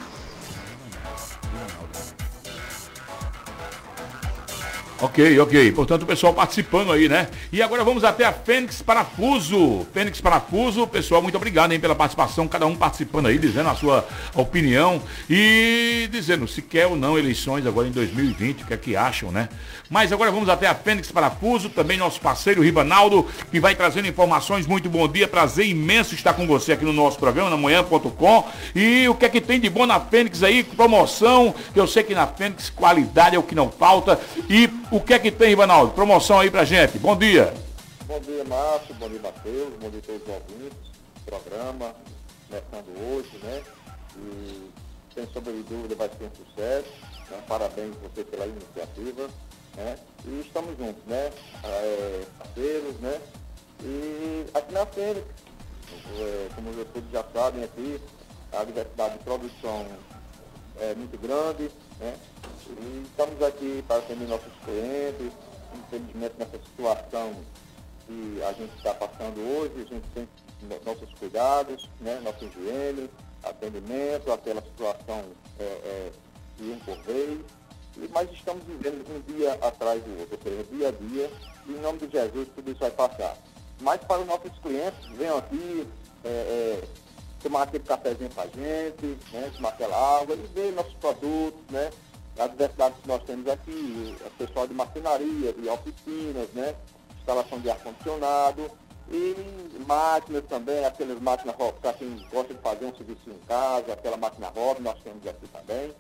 Ok, ok. Portanto, o pessoal participando aí, né? E agora vamos até a Fênix Parafuso. Fênix Parafuso, pessoal, muito obrigado hein, pela participação. Cada um participando aí, dizendo a sua opinião e dizendo se quer ou não eleições agora em 2020, o que é que acham, né? Mas agora vamos até a Fênix Parafuso, também nosso parceiro Ribanaldo, que vai trazendo informações. Muito bom dia, prazer imenso estar com você aqui no nosso programa, na manhã.com. E o que é que tem de bom na Fênix aí? Promoção, eu sei que na Fênix qualidade é o que não falta. E o que é que tem, Ivanaldo? Promoção aí pra gente. Bom dia. Bom dia, Márcio. Bom dia, Matheus. Bom dia a todos os ouvintes. Programa começando hoje, né? E sem sombra de dúvida vai ser um sucesso. Então, parabéns você pela iniciativa. Né? E estamos juntos, né? É, parceiros, né? E aqui na Fênix, é, como todos já sabem aqui, a diversidade de produção é muito grande, né? E estamos aqui para atender nossos clientes, infelizmente nessa situação que a gente está passando hoje, a gente tem nossos cuidados, né? nossa higiene, atendimento, aquela situação é, é, vez, mas estamos vivendo um dia atrás do outro, ou seja, dia a dia, e em nome de Jesus tudo isso vai passar. Mas para os nossos clientes, venham aqui, é, é, tomar aquele cafezinho com a gente, né, tomar aquela água e ver nossos produtos, né, a diversidade que nós temos aqui, o pessoal de marcenaria, de oficinas, né, instalação de ar-condicionado e máquinas também, aquelas máquinas para quem gosta de fazer um serviço em casa, aquela máquina hobby, nós temos aqui também.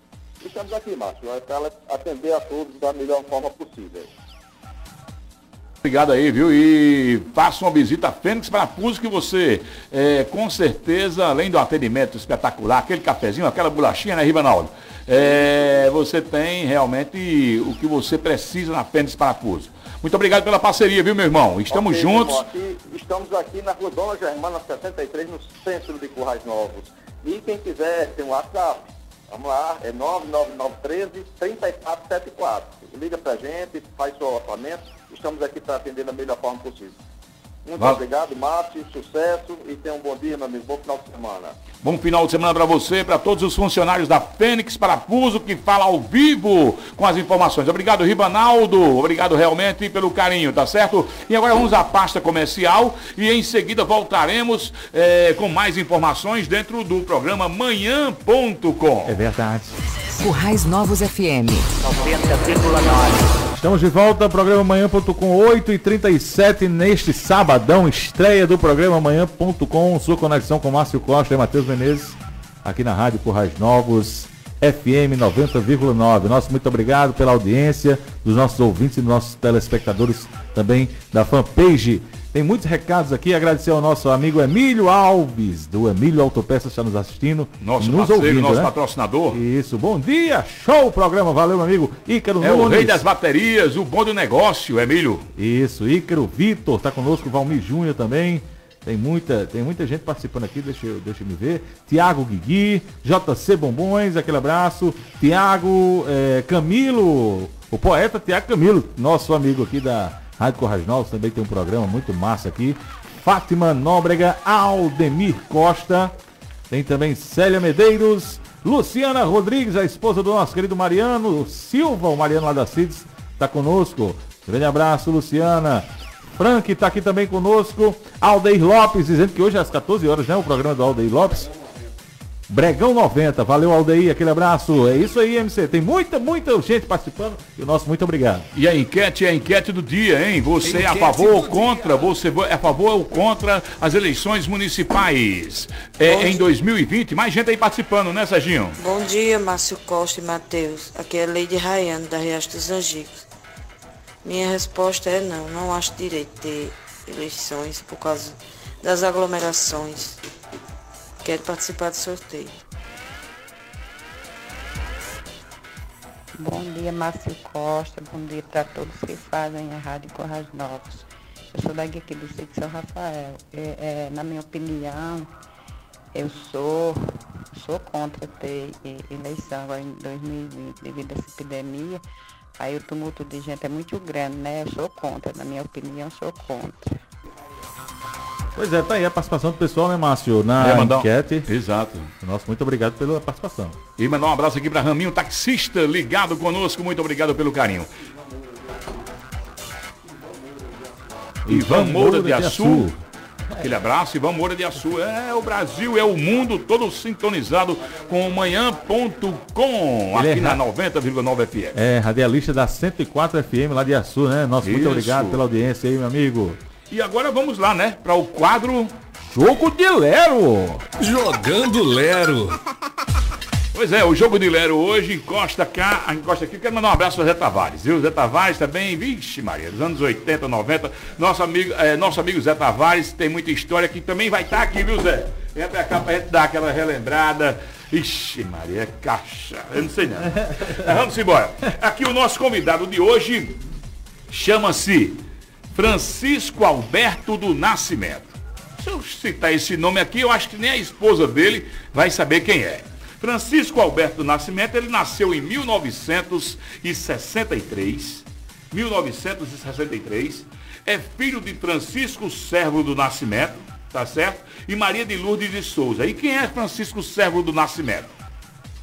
E estamos aqui, Márcio, para atender a todos da melhor forma possível. Obrigado aí, viu? E faça uma visita a Fênix Parafuso que você, é, com certeza, além do atendimento espetacular, aquele cafezinho, aquela bolachinha, né, Ribanaldo? É, você tem realmente o que você precisa na Fênix Parafuso. Muito obrigado pela parceria, viu, meu irmão? Estamos okay, juntos. Irmão, aqui, estamos aqui na Rua Dona Germana 73, no centro de Currais Novos. E quem quiser, tem um WhatsApp. Vamos lá, é 99913 3474. Liga pra gente, faz seu orçamento estamos aqui para atender da melhor forma possível. Muito obrigado, Márcio, sucesso e tenha um bom dia, meu amigo. Bom final de semana. Bom final de semana para você, para todos os funcionários da Fênix Parafuso que fala ao vivo com as informações. Obrigado, Ribanaldo. Obrigado realmente pelo carinho, tá certo? E agora vamos à pasta comercial e em seguida voltaremos é, com mais informações dentro do programa manhã.com. É verdade. Currais Novos FM 90,9. Estamos de volta, programa Manhã.com 8 e 37 neste sabadão, estreia do programa Manhã.com, sua conexão com Márcio Costa e Matheus Menezes, aqui na Rádio Currais Novos, FM 90,9. Nosso muito obrigado pela audiência dos nossos ouvintes e dos nossos telespectadores também da fanpage tem muitos recados aqui. Agradecer ao nosso amigo Emílio Alves, do Emílio Autopeças, está nos assistindo. Nosso nos parceiro, ouvindo, nosso né? patrocinador. Isso, bom dia, show o programa, valeu, meu amigo. Ícaro É Nunes. o rei das baterias, o bom do negócio, Emílio. Isso, Ícaro Vitor, está conosco, Valmir Júnior também. Tem muita, tem muita gente participando aqui, deixa eu, deixa eu me ver. Tiago Guigui, JC Bombons, aquele abraço. Tiago é, Camilo, o poeta Tiago Camilo, nosso amigo aqui da Rádio Corrais Novos também tem um programa muito massa aqui. Fátima Nóbrega, Aldemir Costa, tem também Célia Medeiros, Luciana Rodrigues, a esposa do nosso querido Mariano Silva, o Mariano lá da CIDS, está conosco. Grande abraço, Luciana. Frank está aqui também conosco. Aldeir Lopes, dizendo que hoje às 14 horas, né? O programa do Aldeir Lopes. Bregão 90, valeu Aldeir, aquele abraço. É isso aí, MC. Tem muita, muita gente participando e o nosso muito obrigado. E a enquete é a enquete do dia, hein? Você é a favor ou contra? Você é a favor ou contra as eleições municipais é, em 2020? Mais gente aí participando, né, Serginho? Bom dia, Márcio Costa e Matheus. Aqui é Leide Rayane, da Riacho dos Angicos. Minha resposta é não, não acho direito ter eleições por causa das aglomerações. Quero participar do sorteio. Bom dia, Márcio Costa. Bom dia para todos que fazem a Rádio Corrais Novos. Eu sou daqui aqui do sítio São Rafael. É, é, na minha opinião, eu sou, sou contra ter eleição agora em 2020 devido a essa epidemia. Aí o tumulto de gente é muito grande, né? Eu sou contra, na minha opinião, sou contra. Pois é, tá aí a participação do pessoal, né, Márcio? Na É, mandar enquete. Exato. Nosso muito obrigado pela participação. E mandar um abraço aqui para Raminho, taxista, ligado conosco. Muito obrigado pelo carinho. Ivan Moura de Açu. Aquele abraço, Ivan Moura de Açu. É, o Brasil, é o mundo todo sintonizado com o manhã.com, Ele é aqui na ra- 90,9 FM. É, radialista da 104 FM lá de Açu, né? Nosso muito obrigado pela audiência aí, meu amigo. E agora vamos lá, né, para o quadro Jogo de Lero. Jogando Lero. Pois é, o jogo de Lero hoje encosta cá, encosta aqui. Quero mandar um abraço para Zé Tavares, viu? Zé Tavares também, vixe Maria, dos anos 80, 90. Nosso amigo, é, nosso amigo Zé Tavares tem muita história que também vai estar aqui, viu, Zé? Vem pra cá pra gente dar aquela relembrada. Ixi Maria, é caixa. Eu não sei não. Mas vamos embora. Aqui o nosso convidado de hoje chama-se Francisco Alberto do Nascimento. Se eu citar esse nome aqui, eu acho que nem a esposa dele vai saber quem é. Francisco Alberto do Nascimento, ele nasceu em 1963. 1963. É filho de Francisco Servo do Nascimento, tá certo? E Maria de Lourdes de Souza. E quem é Francisco Servo do Nascimento?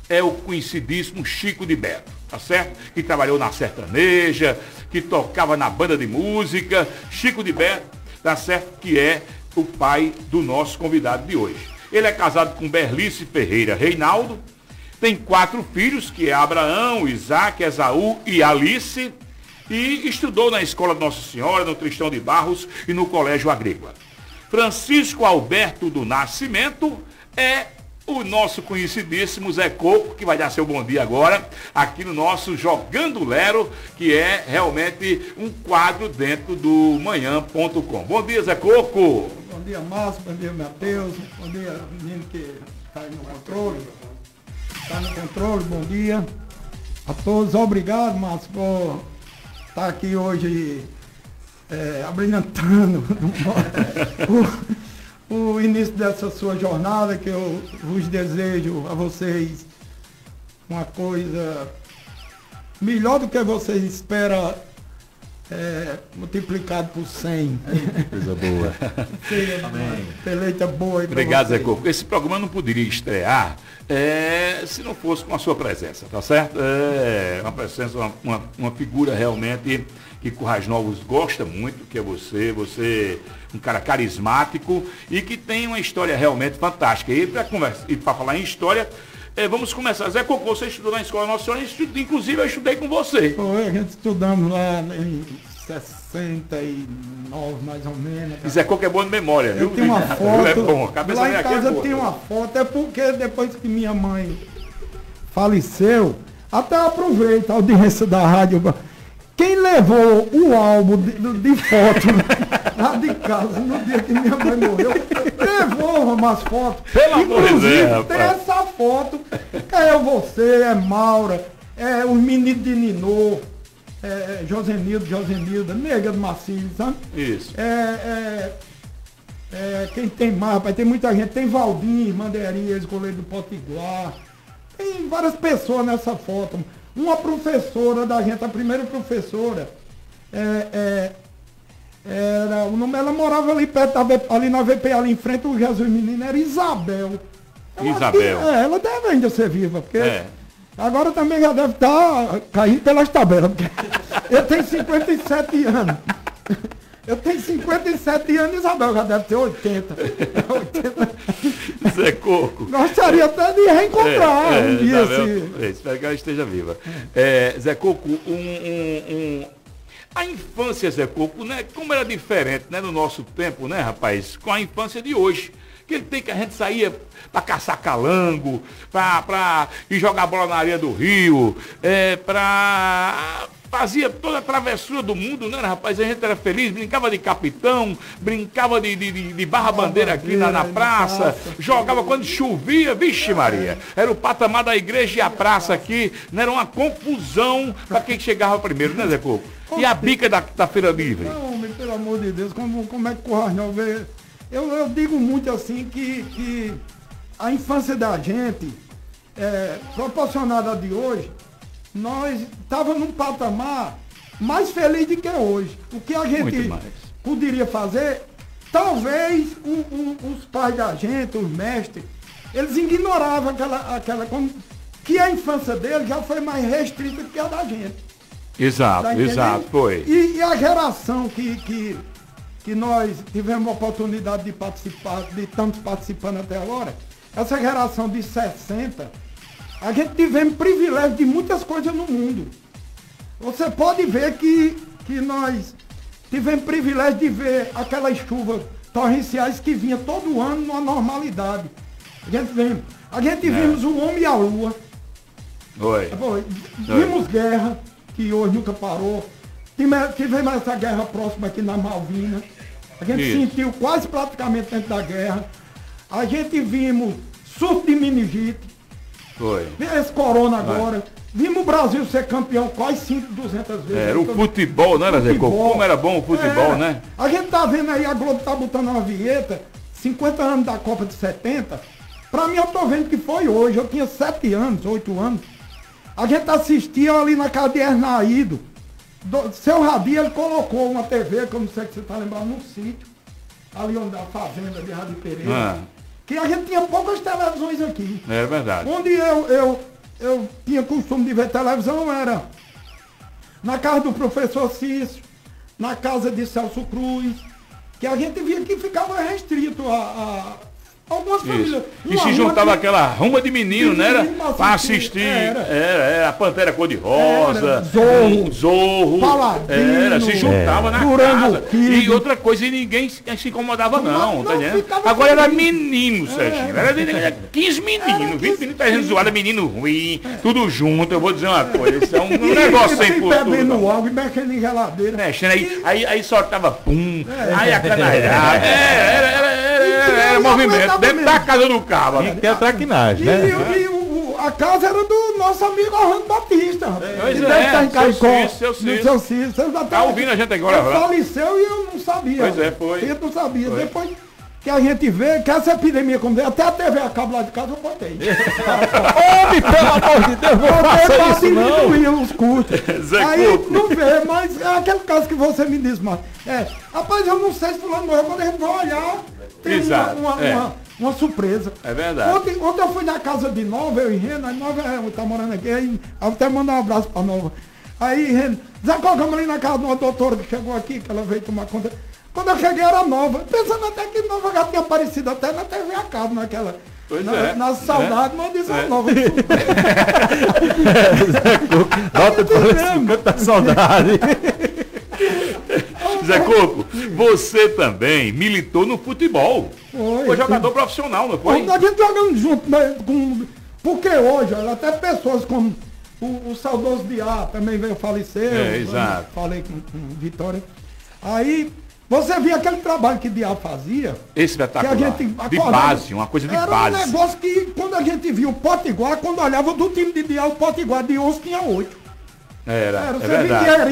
é o conhecidíssimo Chico de Beto, tá certo? Que trabalhou na sertaneja, que tocava na banda de música. Chico de Beto, tá certo? Que é o pai do nosso convidado de hoje. Ele é casado com Berlice Ferreira Reinaldo, tem quatro filhos, que é Abraão, Isaac, Esaú e Alice, e estudou na Escola Nossa Senhora, no Tristão de Barros e no Colégio Agrícola. Francisco Alberto do Nascimento é o nosso conhecidíssimo Zé Coco, que vai dar seu bom dia agora, aqui no nosso Jogando Lero, que é realmente um quadro dentro do manhã.com. Bom dia, Zé Coco! Bom dia, Márcio. Bom dia, Matheus. Bom dia, menino que está no controle. Está no controle, bom dia. A todos, obrigado, Márcio, por estar aqui hoje é, abrilhantando o, início dessa sua jornada, que eu vos desejo a vocês uma coisa melhor do que vocês esperam é, multiplicado por 100. Coisa boa. Peleita boa Obrigado, Zé. Coco. Esse programa não poderia estrear é, se não fosse com a sua presença, tá certo? É uma presença, uma, uma, uma figura realmente que Currais Novos gosta muito, que é você, você um cara carismático e que tem uma história realmente fantástica. E para falar em história, é, vamos começar. Zé Coco, você estudou na Escola Nossa Senhora, inclusive eu estudei com você. Foi, a gente estudamos lá em 69 mais ou menos. E Zé Coco é bom de memória, viu? Eu tenho uma foto. É bom, a cabeça lá em é casa boa. tem uma foto, é porque depois que minha mãe faleceu, até aproveita a audiência da rádio. Quem levou o álbum de, de foto lá de casa no dia que minha mãe morreu, levou umas fotos. Pelo amor de Inclusive, Deus, tem essa foto. É você, é Maura, é os meninos de Ninô, é Josenildo, Josenilda, Nega do Macio, sabe? Isso. É, é, é, quem tem mais, rapaz, tem muita gente. Tem Valdir, Manderias, goleiro do Potiguar. Tem várias pessoas nessa foto. Uma professora da gente, a primeira professora, é, é, era, o nome ela morava ali perto, da, ali na VP, ali em frente, o Jesus Menino, era Isabel. Eu Isabel. que, é, ela deve ainda ser viva, porque É. agora também já deve estar caindo pelas tabelas. Porque eu tenho 57 anos. Eu tenho 57 anos Isabel já deve ter 80. Zé Coco. Gostaria até de reencontrar É, um é, dia Isabel, assim. é, Espero que ela esteja viva. É, Zé Coco, um, um- um- a infância, Zé Coco, né? Como era diferente, né? No nosso tempo, né, rapaz? Com a infância de hoje. Aquele tempo que a gente saía para caçar calango, para ir jogar bola na areia do rio, é, para fazia toda a travessura do mundo, né, rapaz? A gente era feliz, brincava de capitão, brincava de, de, de- de barra-bandeira aqui na, na praça, jogava quando chovia, vixe Maria, era o patamar da igreja e a praça aqui, né? era uma confusão para quem chegava primeiro, né, Zé Coco? E a bica da, da Feira Livre? Não, homem, pelo amor de Deus, como, como é que o Arnaldo vê? Eu, eu digo muito assim que, que a infância da gente, é, proporcionada de hoje, nós estávamos num patamar mais feliz do que hoje. O que a gente poderia fazer, talvez o- o- os pais da gente, os mestres, eles ignoravam aquela, aquela como- que a infância deles já foi mais restrita que a da gente. Exato, Tá exato, foi. E, e a geração que, que, que nós tivemos a oportunidade de participar, de estamos participando até agora, essa geração de 60, a gente tivemos privilégio de muitas coisas no mundo. Você pode ver que, que nós tivemos privilégio de ver aquelas chuvas torrenciais que vinha todo ano numa normalidade. A gente vemos. A gente É. vimos o homem e a lua. Foi. Foi. Vimos guerra, que hoje nunca parou. Tive- Tivemos essa guerra próxima aqui na Malvina. A gente Isso. sentiu quase praticamente dentro da guerra. A gente vimos surto de meningite. Foi. Esse corona agora. Vimos o Brasil ser campeão quase 5, 200 vezes. Era o futebol, era, Zé. Como era bom o futebol, É. né? A gente tá vendo aí, a Globo tá botando uma vinheta, 50 anos da Copa de 70. Pra mim, eu tô vendo que foi hoje. Eu tinha 7 anos, 8 anos. A gente assistia ali na casa de Ernaído. Do, seu Rabi, ele colocou uma TV, que eu não sei se você tá lembrando, num sítio. Ali onde a fazenda de Rádio Pereira. Ah. Que a gente tinha poucas televisões aqui. É verdade. Onde eu, eu, eu tinha costume de ver televisão era na casa do professor Cício, na casa de Celso Cruz, que a gente via que ficava restrito a, a algumas famílias. E se juntava que- aquela ruma de menino, de né? Era, menino pra assistir. Era. Era, era a Pantera Cor-de-Rosa. Era, Zorro. Zorro. Paladino. Era, se juntava É. na Durango casa. Kid. E outra coisa, e ninguém se, se incomodava, não, Não, tá entendendo? Agora era menino, Serginho. Era, de- era 15 meninos, 20 meninos, 300 zoada, menino ruim, tudo junto. Eu vou dizer uma coisa, isso é um, um negócio sem postura. bebendo água e mexendo em geladeira. Mexendo aí, aí, aí soltava pum, É. aí a canalhada. É, era, era, era, era, era movimento dentro da casa do cabo. E que é traquinagem, E, né? e- e o- o- a casa era do nosso amigo Orlando Batista. é, deve estar em seu Caicó. Seu Cício. Seu Cício. Já Tá ouvindo a gente agora, Ele né? faleceu e eu não sabia. Pois é, foi. Eu não sabia. Foi. Depois que a gente vê que essa epidemia, como até a TV a cabo lá de casa eu botei. Homem, pelo amor de Deus, não faça pra isso não. diminuir os custos. Aí não vê, mas é aquele caso que você me disse, mas é, rapaz, eu não sei se fulano morreu, quando a gente vai olhar, tem uma, Exato, uma, é. uma, uma surpresa. É verdade. Ontem, ontem eu fui na casa de Nova, eu e Rena, a Nova tá morando aqui, aí eu até mandar um abraço pra Nova. Aí, Rena, Zé colocamos ali na casa de uma doutora que chegou aqui, que ela veio tomar conta. Quando eu cheguei era Nova, pensando até que Nova já tinha aparecido até na TV a cabo, naquela... Pois na, é. na saudade, É. mas disse a É. Nova. Nota de falecimento da saudade. Zé Coco, você também militou no futebol. Foi, Foi jogador profissional, não foi? A gente jogando junto, né, com, porque hoje, olha, até pessoas como o, o saudoso Diá também veio falecer. É, exato. Falei com, com Vitória. Aí, você via aquele trabalho que Diá fazia. Espetacular. Que a gente de base, uma coisa de Era base. um negócio que, quando a gente via o Potiguar, quando olhava do time de Diá, o Potiguar de 11 tinha 8. Era, Era, é você verdade. via Era.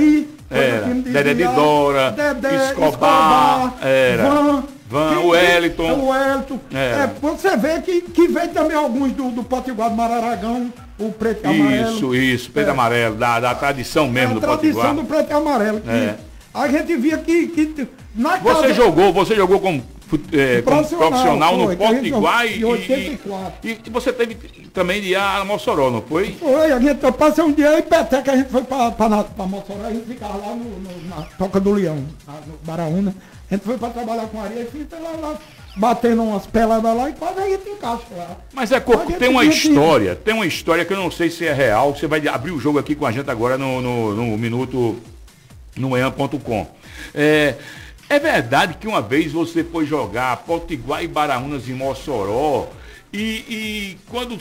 de Dedé de Dora, Dedé, Escobar, era. Van, Van, que- o Wellington. O Wellington. Era. É, você vê que, que vem também alguns do, do Potiguar do Mararagão, o preto e amarelo. Isso, isso, preto e É. amarelo, da, da tradição mesmo a do tradição Potiguar. do preto e amarelo. que É. A gente via que, que na Você casa... jogou, você jogou como fut- é, como Profissional, no Potiguar jogou e, em 84. e, e você teve também de ir a Mossoró, não foi? Foi, a gente, passei um dia em Peté, que a gente foi pra Mossoró, a gente ficava lá no, no- na Toca do Leão, no Baraúna. A gente foi pra trabalhar com areia e fica lá, lá batendo umas peladas lá e quase a gente encaixa lá. Mas é co- A gente tem uma história, tem uma história que eu não sei se é real. Você vai abrir o jogo aqui com a gente agora no, no, no minuto no manhã.com. É, é verdade que uma vez você foi jogar Potiguar e Baraunas em Mossoró e, e quando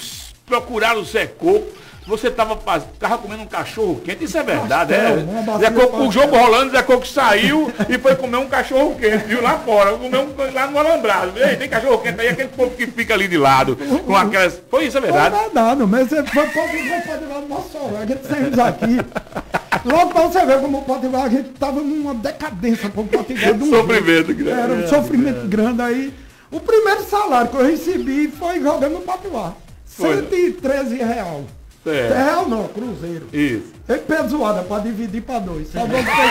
procuraram o Zé Coco, você estava tava comendo um cachorro quente, isso é verdade, Pastel, é? bacia Zé Coco, o jogo rolando, Zé Coco saiu e foi comer um cachorro quente, viu, lá fora, comeu um, lá no alambrado. Ei, tem cachorro quente aí, aquele povo que fica ali de lado, com aquelas... Foi isso, é verdade? Foi verdade, mas você foi Potiguar pode lá no Mossoró, a gente saímos aqui. Logo pra você ver como o Potiguar, a gente tava numa decadência pro Potiguar. de um Sofrimento jeito. grande. Era um sofrimento grande aí. O primeiro salário que eu recebi foi jogando no Potiguar. Foi. 113 real. Certo. Real não, cruzeiro. Isso. É pesoada pra dividir pra dois. Só dois pesos.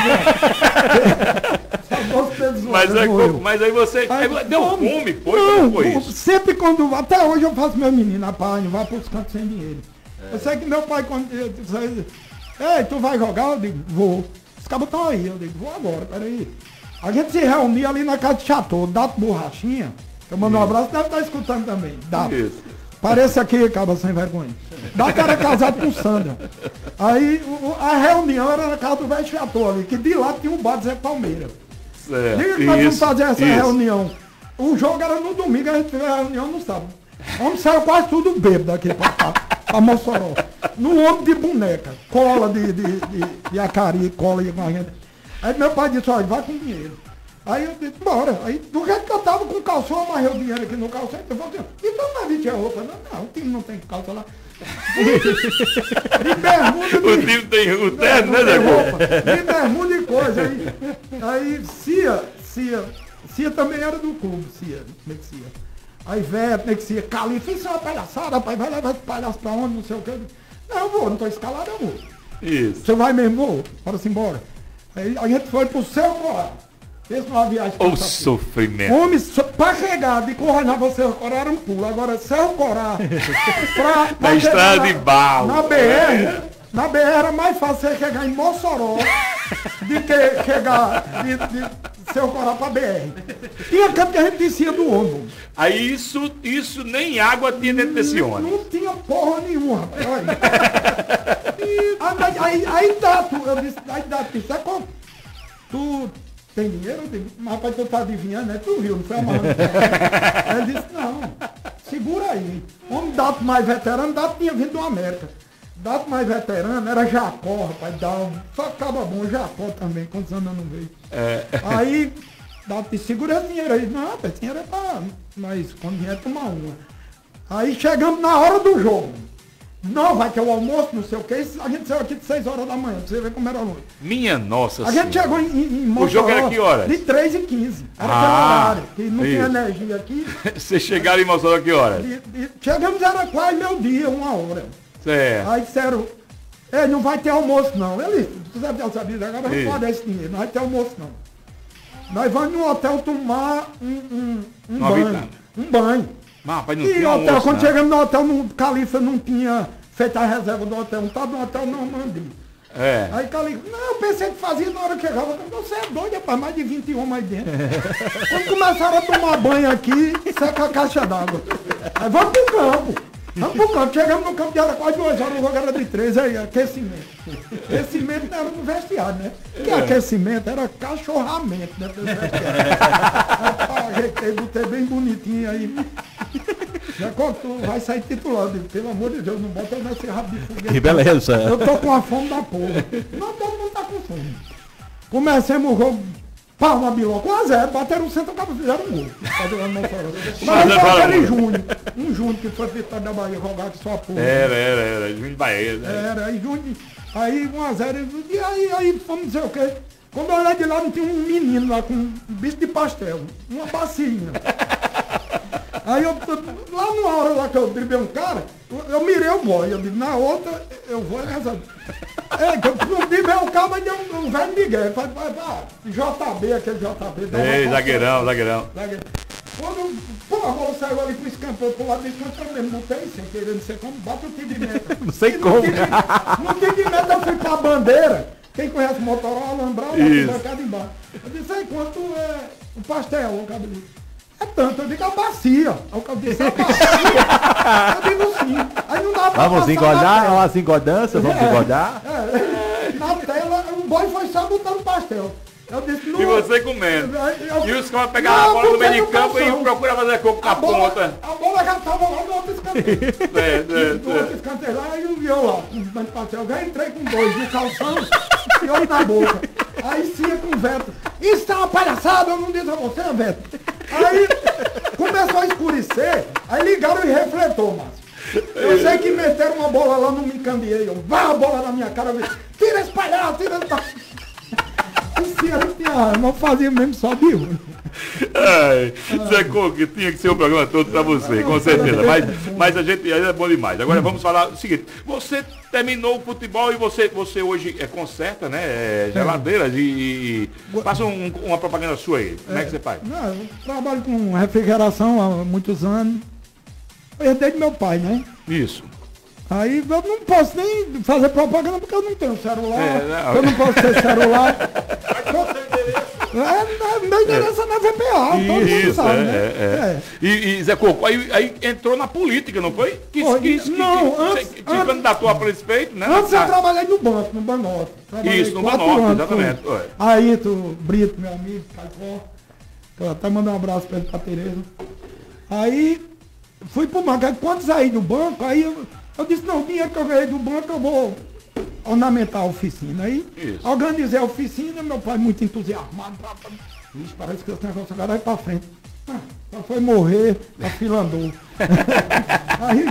Só dois pesos. Mas, é, aí você. Aí, deu fome. fome, foi? Não, foi isso? Sempre quando. Até hoje eu faço meu menino, rapaz, vai pros cantos sem dinheiro. É. Eu sei que meu pai, quando. Ei, tu vai jogar? Eu digo, vou. Os cabos estão aí. Eu digo, vou agora, peraí. A gente se reunia ali na casa de Chateau, Dato Borrachinha. Eu mando um abraço, deve estar escutando também. Dato. Isso. Parece aqui, caba sem vergonha. Dato era casado com Sandra. Aí o- a reunião era na casa do velho Chateau ali, que de lá tinha um bar de Zé Palmeira. Certo. Diga que nós vamos fazer essa isso. reunião. O jogo era no domingo, a gente fez a reunião no sábado. Homem saiu quase tudo bêbado daqui pra cá, pra Mossoró. No ombro de boneca, cola de, de, de, de acari, cola de gente. Aí meu pai disse, olha, vai com dinheiro. Aí eu disse, bora. Aí do jeito que eu tava com calção, eu amarrei o dinheiro aqui no calção, eu falei assim, então não vestir a roupa. Não, não, o time não tem calça lá. de bermuda, O time tem o terno, né, Zé roupa, de bermuda e coisa. Aí, aí Cia, Cia, Cia também era do clube, Cia, como é que Cia. Aí Veto, né, que Cia, Califa, isso é uma palhaçada, rapaz, vai levar esse palhaço pra onde, não sei o que. Não, eu vou, não tô escalado, eu vou. Isso. Você vai mesmo, vou, bora-se embora. Aí a gente foi pro céu Corá. Fez uma viagem O pra- sofrimento. Homem, só- pra chegar de Corraná pra Cerro Corá era um pulo. Agora Cerro Corá. pra, pra Na estrada na- de barro. Na BR. Na BR era mais fácil você chegar em Mossoró do que chegar de, de Cerro Corá pra BR. Tinha canto que a gente descia do ônibus. Aí isso, isso nem água tinha dentro desse ônibus. Não tinha porra nenhuma, rapaz. Aí, aí, aí Dato, eu disse, aí Dato disse, é como? Tu tem dinheiro? Eu digo, mas rapaz, tu tá adivinhando, né? Tu viu, não foi amarrando. ele disse, não, segura aí. Homem Dato mais veterano, Dato tinha vindo do América. Dato mais veterano era Jacó, rapaz, um, só acaba bom, Jacó também, quantos anos eu não vejo. É. Aí, disse, segura dinheiro aí. Não, rapaz, dinheiro é pra. Mas quando vier tomar uma. Aí chegamos na hora do jogo. Não, vai ter o almoço, não sei o que. A gente saiu aqui de 6 horas da manhã, pra você ver como era longe. Minha nossa A gente Senhora. chegou em, em, em O jogo era que horas? De 3 e 15. Era Ah, horário, que não tinha isso. energia aqui. Vocês chegaram em Mossoró que horas? E- e chegamos, era quase meu dia, uma hora. Certo. Aí disseram, Ei, não vai ter almoço não. Ele, tu sabe, eu sabia, agora não pode dar esse dinheiro, não vai ter almoço não. Nós vamos no hotel tomar um, um, um banho. Um banho. Mas, rapaz, não E o hotel, almoço, quando não. chegamos no hotel, no Califa não tinha feito a reserva do hotel, não estava no hotel Normandie. É. Aí Califa, não, eu pensei que fazia na hora que chegava. Você é doido, rapaz, mais de 20 homens aí dentro. Quando começaram a tomar banho aqui, seca a caixa d'água. Aí vamos pro campo. Vamos pro campo. Chegamos no campo, já era quase duas horas, o jogo era de três, aí, aquecimento. Aquecimento não era no vestiário, né? Que É. aquecimento era cachorramento dentro do vestiário. Rapaz, ajeitei, botei bem bonitinho aí. Já tu vai sair titular, digo, pelo amor de Deus, não bota nesse rabo de foguete. Que beleza. Eu tô com a fome da porra. Não, todo mundo tá com fome. Comecemos o jogo, pau, uma biloca, 1 a 0 bateram o centro, fizeram um gol. Mas é foi aquele muito. Júnior, um Júnior que foi vitória da Bahia, jogar que só a porra. Era, era, era. Juiz Bahia. né? Era, aí Júnior, aí 1 a 0 e aí, aí fomos dizer o quê? Quando eu olhei de lá, não tinha um menino lá com um bicho de pastel, uma bacinha. Aí eu, lá numa hora lá que eu driblei um cara, eu, mirei o boy, eu digo, na outra eu vou nessa. É, que eu o cara, mas deu um, um velho Miguel. Vai, vai, vai, JB, aquele JB. Ei, zagueirão, zagueirão. Zagueiro. Quando pô, a bola saiu ali pro escanteio, pro lado do escanteio mesmo, não tem, sem querer, não sei como, bate o tiro de meta. Não sei E como. No tiro de- de meta eu fui pra bandeira. Quem conhece Motorola, lá Isso. tem bancada embaixo. Eu disse, aí quanto é o pastel, o cabelo? É tanto, eu digo a bacia. Aí o cabelo disse, a bacia. eu digo sim. Aí não dá pra Vamos é tela. uma engodança, vamos É. engodar. É, boy foi só botando pastel. Eu disse, não. E você comendo. Eu- E os caras pegavam a bola no meio de não campo e procuram fazer coco na A bola, ponta. a bola já tava lá no outro escanteio. É, é, No outro é. escanteio lá e eu lá, com um pastel. Eu já entrei com dois no calção e outro na boca. Aí sim com o Veto. Isso é uma palhaçada, eu não disse a você, Veto. Aí começou a escurecer, aí ligaram e refletou, Márcio. Eu sei que meteram uma bola lá, não me cambiei. Eu, vá a bola na minha cara, eu tira esse palhaço, tira esse palhaço. Tinha, não fazia mesmo só de um. Ai, Zé Coco, tinha que ser o programa todo pra você, com certeza. Mas, mas a gente ainda é bom demais. Agora vamos falar o seguinte, você terminou o futebol e você, você hoje é, conserta, né? é, geladeiras e, e passa um- uma propaganda sua aí. Como é que você faz? Não, eu trabalho com refrigeração há muitos anos. Eu herdei do meu pai, né? Isso. Aí eu não posso nem fazer propaganda porque eu não tenho celular. É, não. Eu não posso ter celular. É, não, meu endereço é na VPA, todo mundo Isso, sabe, é, né? é, é. E, e Zé Coco, aí, aí entrou na política, não foi? Que, Foi. que, Não, que, antes- que, que candidatou a prefeito, né? Antes eu Ah, trabalhei no banco, no. Trabalhei Isso, no anos exatamente, ué. Ayrton Brito, meu amigo, Caicó. Eu até mandar um abraço pra ele, pra Tereza. Aí fui pro banco. Aí quando saí do banco, aí eu, eu disse, não, o dinheiro que eu ganhei do banco eu vou ornamentar a oficina. Aí Isso. organizei a oficina, meu pai muito entusiasmado. Pra, pra, Ixi, parece que esse negócio agora vai pra frente. Ah, só foi morrer, a fila andou. aí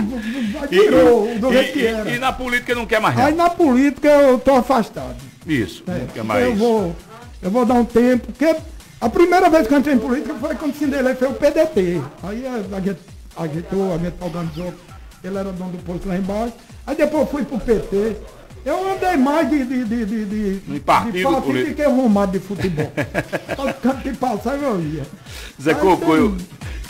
E, tirou do e- que e- era. e na política não quer mais nada. Aí na política eu tô afastado. Isso, não quer Eu mais. vou, eu vou dar um tempo, porque a primeira vez que eu entrei em política foi quando Cinderela foi o PDT. Aí a gente agitou, a gente organizou, ele era dono do posto lá embaixo. Aí depois eu fui pro PT. Eu andei mais de, de, de, de, de, partido de partido político. que arrumado de futebol. Todo canto que passava eu ia. Zé Coco, eu,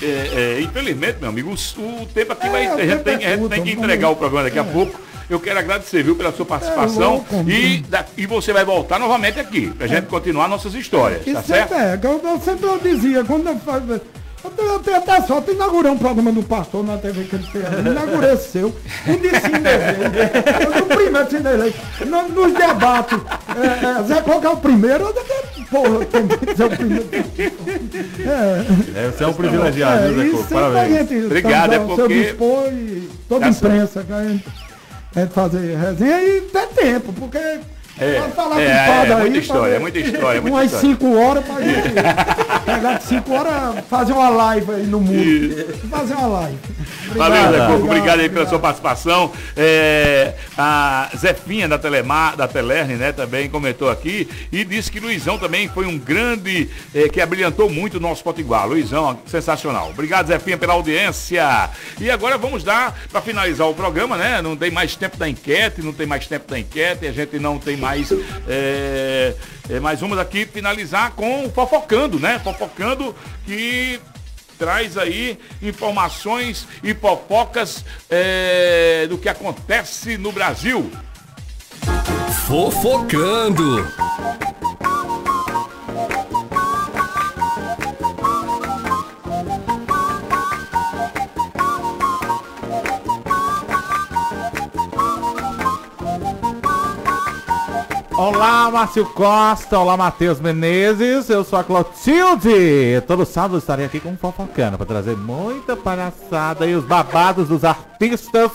é, é, infelizmente, meu amigo, o, o tempo aqui vai. É, o A gente, tempo tem, é a gente tem que entregar o programa daqui a é. pouco. Eu quero agradecer, viu, pela sua participação. louco, e, da- e você vai voltar novamente aqui, pra gente continuar nossas histórias, tá certo? sempre é, eu, eu sempre eu dizia, quando eu fazia. Eu até sorte, eu inaugurei um programa do pastor na TV que ele fez. Eu inaugurei seu, um de Cinderlei. Eu do primeiro Cinderlei. No, nos debates, é, é, Zé que é o primeiro? Eu porra, tem que ser o primeiro. É, É, você é um privilegiado, viu, Zé e Coco? sempre a Parabéns. gente Obrigado, é ao seu porque- dispor e toda a imprensa que a gente, a gente fazer resenha e ter tempo, porque É, falar é, é, é aí, muita história, é muita história, é muita umas história. 5 horas pra gente pegar de 5 horas, fazer uma live aí no mundo. Fazer uma live. Valeu, Zé Coco. obrigado, Obrigado aí pela sua participação. É, a Zefinha da Telemar, da Telerne, né, também comentou aqui e disse que Luizão também foi um grande, é, que abrilhantou muito o nosso Potiguar. Luizão, sensacional. Obrigado, Zefinha, pela audiência. E agora vamos dar, para finalizar o programa, né? Não tem mais tempo da enquete, não tem mais tempo da enquete, a gente não tem mais. É, é, mas vamos aqui finalizar com Fofocando, né? Fofocando que traz aí informações e fofocas é, do que acontece no Brasil. Fofocando. Olá, Márcio Costa. Olá, Matheus Menezes. Eu sou a Clotilde. Todo sábado estarei aqui com um fofocando para trazer muita palhaçada e os babados dos artistas.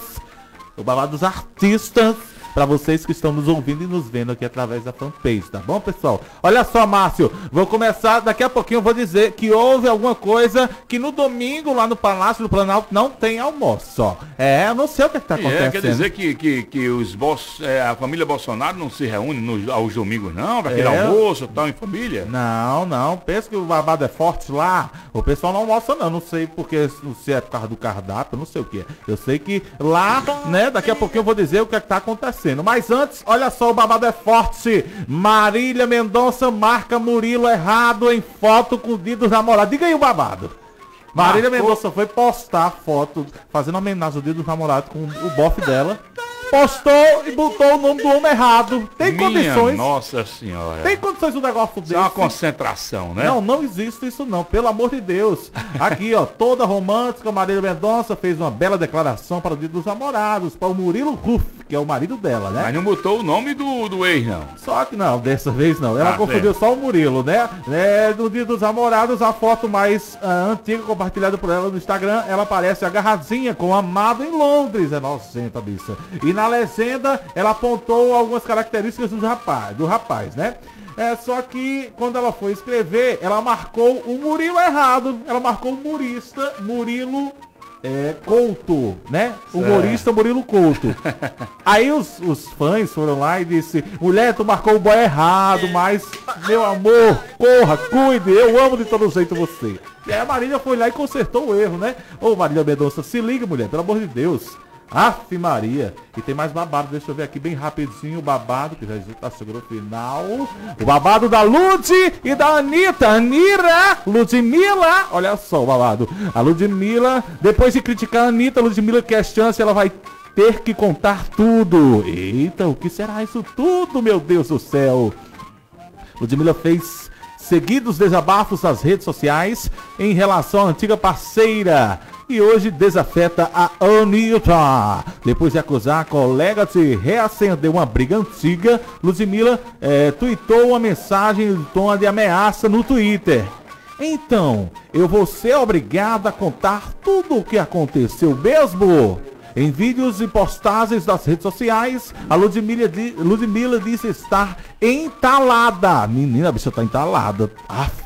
O babado dos artistas para vocês que estão nos ouvindo e nos vendo aqui através da fanpage, tá bom, pessoal? Olha só, Márcio, vou começar, daqui a pouquinho eu vou dizer que houve alguma coisa que no domingo lá no Palácio do Planalto não tem almoço, ó. É, eu não sei o que, que tá E acontecendo. é, quer dizer que, que, que os Bos- é, a família Bolsonaro não se reúne nos, aos domingos, não? Para aquele É. almoço tal, em família? Não, não. Pensa que o babado é forte lá. O pessoal não almoça, não. Não sei porque se é por causa do cardápio, não sei o que é. Eu sei que lá, né, daqui a pouquinho eu vou dizer o que é que tá acontecendo. Mas antes, olha só, o babado é forte. Marília Mendonça marca Murilo errado em foto com o dedo namorado. Diga aí o babado. Marília Mendonça foi postar foto fazendo homenagem ao dia dos namorados com o bofe dela. Postou e botou o nome do homem errado. Tem Minha condições. Nossa senhora. Tem condições um negócio Isso é uma desse? concentração, né? Não, não existe isso não, pelo amor de Deus. Aqui, ó, toda romântica, Marília Mendonça fez uma bela declaração para o dia dos namorados, para o Murilo Ruff, que é o marido dela, né? Mas não botou o nome do, do ex, não. Só que não, dessa vez não. Ela Ah, confundiu certo. só o Murilo, né? É, no dia dos namorados, a foto mais ah, antiga compartilhada por ela no Instagram, ela aparece agarradinha com o amado em Londres. É nojenta, bicha. E na legenda, ela apontou algumas características do rapaz, do rapaz, né? É, só que quando ela foi escrever, ela marcou o Murilo errado. Ela marcou o murista Murilo é, Couto, né? Humorista Murilo Couto. Aí os, os fãs foram lá e disse, mulher, tu marcou o boy errado, mas, meu amor, corra, cuide, eu amo de todo jeito você. E aí a Marília foi lá e consertou o erro, né? Ô Marília Mendonça, se liga, mulher, pelo amor de Deus. Aff Maria. E tem mais babado, deixa eu ver aqui bem rapidinho o babado, que já está chegando no final. O babado da Lud e da Anitta. Anira, Ludmilla. Olha só o babado. A Ludmilla, depois de criticar a Anitta, a Ludmilla quer chance, ela vai ter que contar tudo. Eita, o que será isso tudo, meu Deus do céu? Ludmilla fez seguidos desabafos nas redes sociais em relação à antiga parceira e hoje desafeta a Anitta. Depois de acusar a colega de reacender uma briga antiga, Ludmilla eh, tweetou uma mensagem em tom de ameaça no Twitter. Então, eu vou ser obrigada a contar tudo o que aconteceu mesmo? Em vídeos e postagens das redes sociais, a Ludmilla, di- Ludmilla disse estar entalada. Menina, a bicha tá entalada. Aff,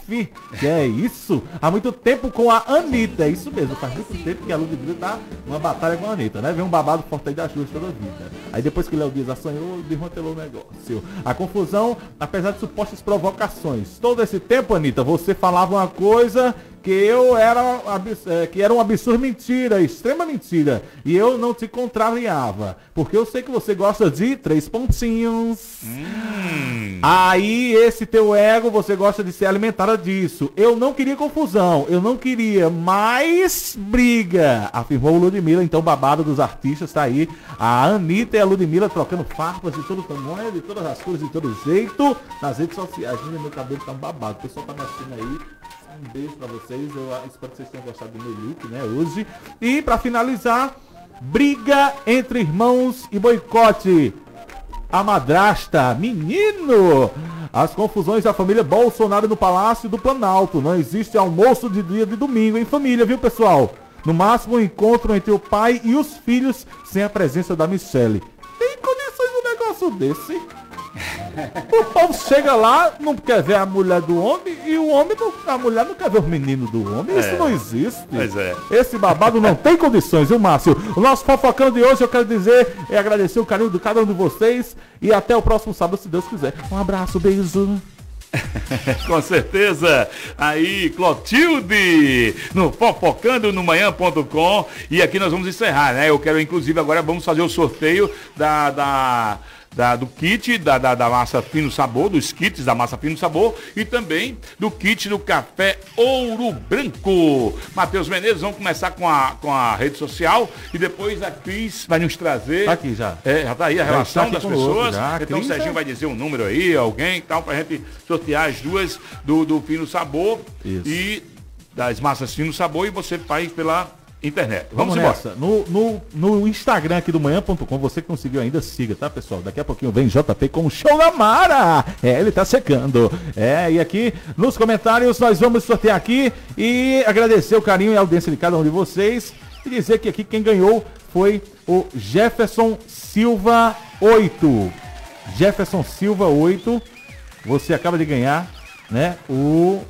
que é isso? Há muito tempo com a Anitta. É isso mesmo, faz muito tempo que a Ludmilla tá numa batalha com a Anitta, né? Vem um babado forte aí das duas toda vida. Aí depois que Léo Dias assanhou, desmantelou o negócio. A confusão, apesar de supostas provocações. Todo esse tempo, Anitta, você falava uma coisa que eu era eh, que era um absurdo mentira, extrema mentira. E eu não te contrariava. Porque eu sei que você gosta de três pontinhos. Aí esse teu ego, você gosta de ser alimentada disso. Eu não queria confusão, eu não queria mais briga, afirmou o Ludmilla, então babado dos artistas tá aí. A Anitta e a Ludmilla trocando farpas de todo tamanho, de todas as cores, de todo jeito, nas redes sociais. Meu cabelo tá babado, o pessoal tá me assistindo aí. Um beijo pra vocês, eu espero que vocês tenham gostado do meu look, né, hoje. E pra finalizar, briga entre irmãos e boicote. A madrasta, menino! As confusões da família Bolsonaro no Palácio do Planalto. Não existe almoço de dia de domingo em família, viu, pessoal? No máximo, um encontro entre o pai e os filhos sem a presença da Michelle. Tem condições um negócio desse? O povo chega lá, não quer ver a mulher do homem e o homem, não, a mulher não quer ver o menino do homem. Isso É. não existe. Pois é. Esse babado não tem condições, viu, Márcio? O nosso fofocando de hoje, eu quero dizer, é agradecer o carinho de cada um de vocês e até o próximo sábado, se Deus quiser. Um abraço, beijo. Com certeza. Aí, Clotilde, no fofocando no manhã.com. E aqui nós vamos encerrar, né? Eu quero, inclusive, agora vamos fazer o sorteio da. da- da- do kit da, da, da massa fino sabor, dos kits da massa fino sabor e também do kit do café ouro branco. Matheus Menezes, vamos começar com a, com a rede social e depois a Cris vai nos trazer. Tá aqui já. É, já tá aí a Já relação das pessoas. já. Então o Serginho é- vai dizer um número aí, alguém e tal, pra gente sortear as duas do, do Fino Sabor Isso. e das massas Fino Sabor e você faz pela internet. Vamos, Vamos, embora. No, no, no Instagram aqui do manhã.com, você que conseguiu ainda, siga, tá, pessoal? Daqui a pouquinho vem JP com o show da Mara. É, ele tá secando. É, e aqui nos comentários nós vamos sortear aqui e agradecer o carinho e a audiência de cada um de vocês e dizer que aqui quem ganhou foi o Jefferson Silva 8. Jefferson Silva 8. Você acaba de ganhar, né? O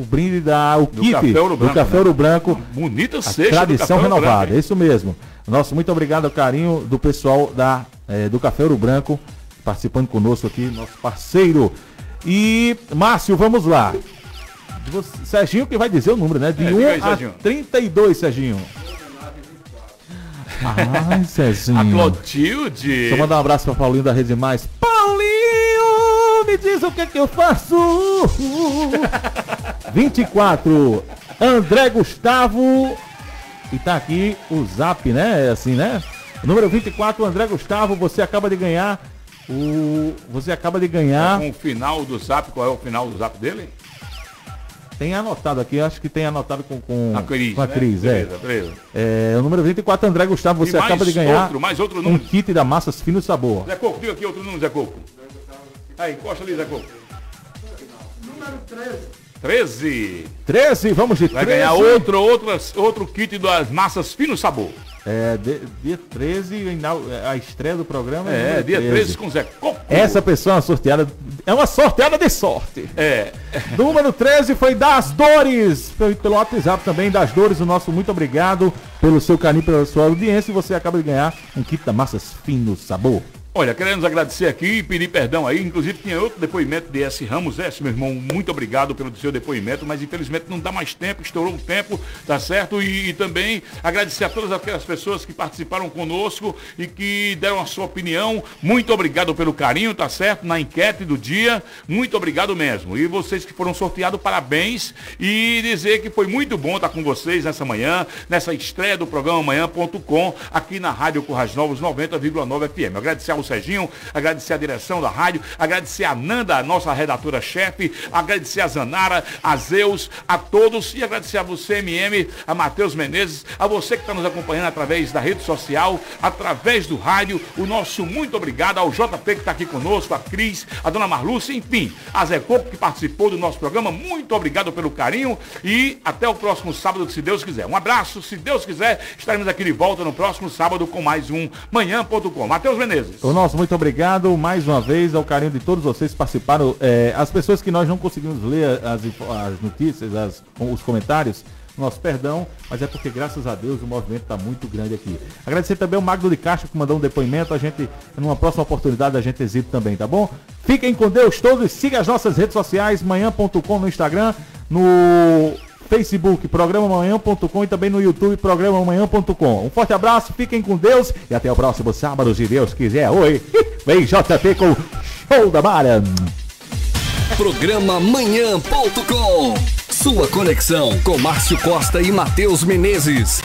o brinde da o Do Café Ouro do Branco, Café né? Ouro Branco. Bonita A cesta do tradição renovada, Branco, é isso mesmo. Nosso muito obrigado ao carinho do pessoal da, eh, do Café Ouro Branco, participando conosco aqui, nosso parceiro. E, Márcio, vamos lá. Você- Serginho que vai dizer o número, né? De É, 1 diga aí, a Serginho. 32, Serginho. Ai, Serginho. A Clotilde. Deixa eu mandar um abraço pra Paulinho da Rede Mais. Paulinho, me diz o que é que eu faço. 24. André Gustavo. E tá aqui o zap, né? É assim, né? Número 24, André Gustavo, você acaba de ganhar o. Você acaba de ganhar. Com o final do zap, qual é o final do zap dele? Tem anotado aqui, acho que tem anotado com, com a Cris. Com a né? Cris, é. beleza, beleza. é. O número 24, André Gustavo, você acaba de ganhar outro, mais outro um número. kit da Massas Fino Sabor. Zé Coco, diga aqui outro número, Zé Coco. Aí, encosta ali, Zé Coco. Número 13. 13. 13, vamos de Vai 13. ganhar outro, outro, outro kit das massas fino sabor. É, dia 13, ina- a estreia do programa. É, número dia 13 com Zé Coco. Essa pessoa é uma sorteada. É uma sorteada de sorte. É. Número 13 foi Das Dores. Pelo WhatsApp também, Das Dores. O nosso muito obrigado pelo seu carinho, pela sua audiência. E você acaba de ganhar um kit da Massas Fino Sabor. Olha, queremos agradecer aqui e pedir perdão aí. Inclusive tinha outro depoimento de S. Ramos. S, meu irmão, muito obrigado pelo seu depoimento, mas infelizmente não dá mais tempo, estourou o tempo, tá certo? E, e também agradecer a todas aquelas pessoas que participaram conosco e que deram a sua opinião. Muito obrigado pelo carinho, tá certo? Na enquete do dia. Muito obrigado mesmo. E vocês que foram sorteados, parabéns. E dizer que foi muito bom estar com vocês nessa manhã, nessa estreia do programa Manhã.com, aqui na Rádio Currais Novos 90,9 FM. Agradecer ao Serginho, agradecer a direção da rádio, agradecer a Nanda, nossa redatora-chefe, agradecer a Zanara, a Zeus, a todos e agradecer a você, MM, a Matheus Menezes, a você que está nos acompanhando através da rede social, através do rádio, o nosso muito obrigado ao JP que está aqui conosco, a Cris, a Dona Marlúcia, enfim, a Zé Coco que participou do nosso programa, muito obrigado pelo carinho e até o próximo sábado, se Deus quiser. Um abraço, se Deus quiser, estaremos aqui de volta no próximo sábado com mais um Manhã.com. Matheus Menezes. O nosso muito obrigado mais uma vez ao carinho de todos vocês que participaram. É, as pessoas que nós não conseguimos ler as, as notícias, as- os comentários, nosso perdão, mas é porque graças a Deus o movimento está muito grande aqui. Agradecer também ao Magno de Castro que mandou um depoimento. A gente, numa próxima oportunidade, a gente exibe também, tá bom? Fiquem com Deus todos. Siga as nossas redes sociais, manhã.com no Instagram, no Facebook, programa manhã.com e também no YouTube, programa manhã.com. Um forte abraço, fiquem com Deus e até o próximo sábado, se Deus quiser. Oi, vem JP com Show da Mara. Programa Manhã.com. Sua conexão com Márcio Costa e Matheus Menezes.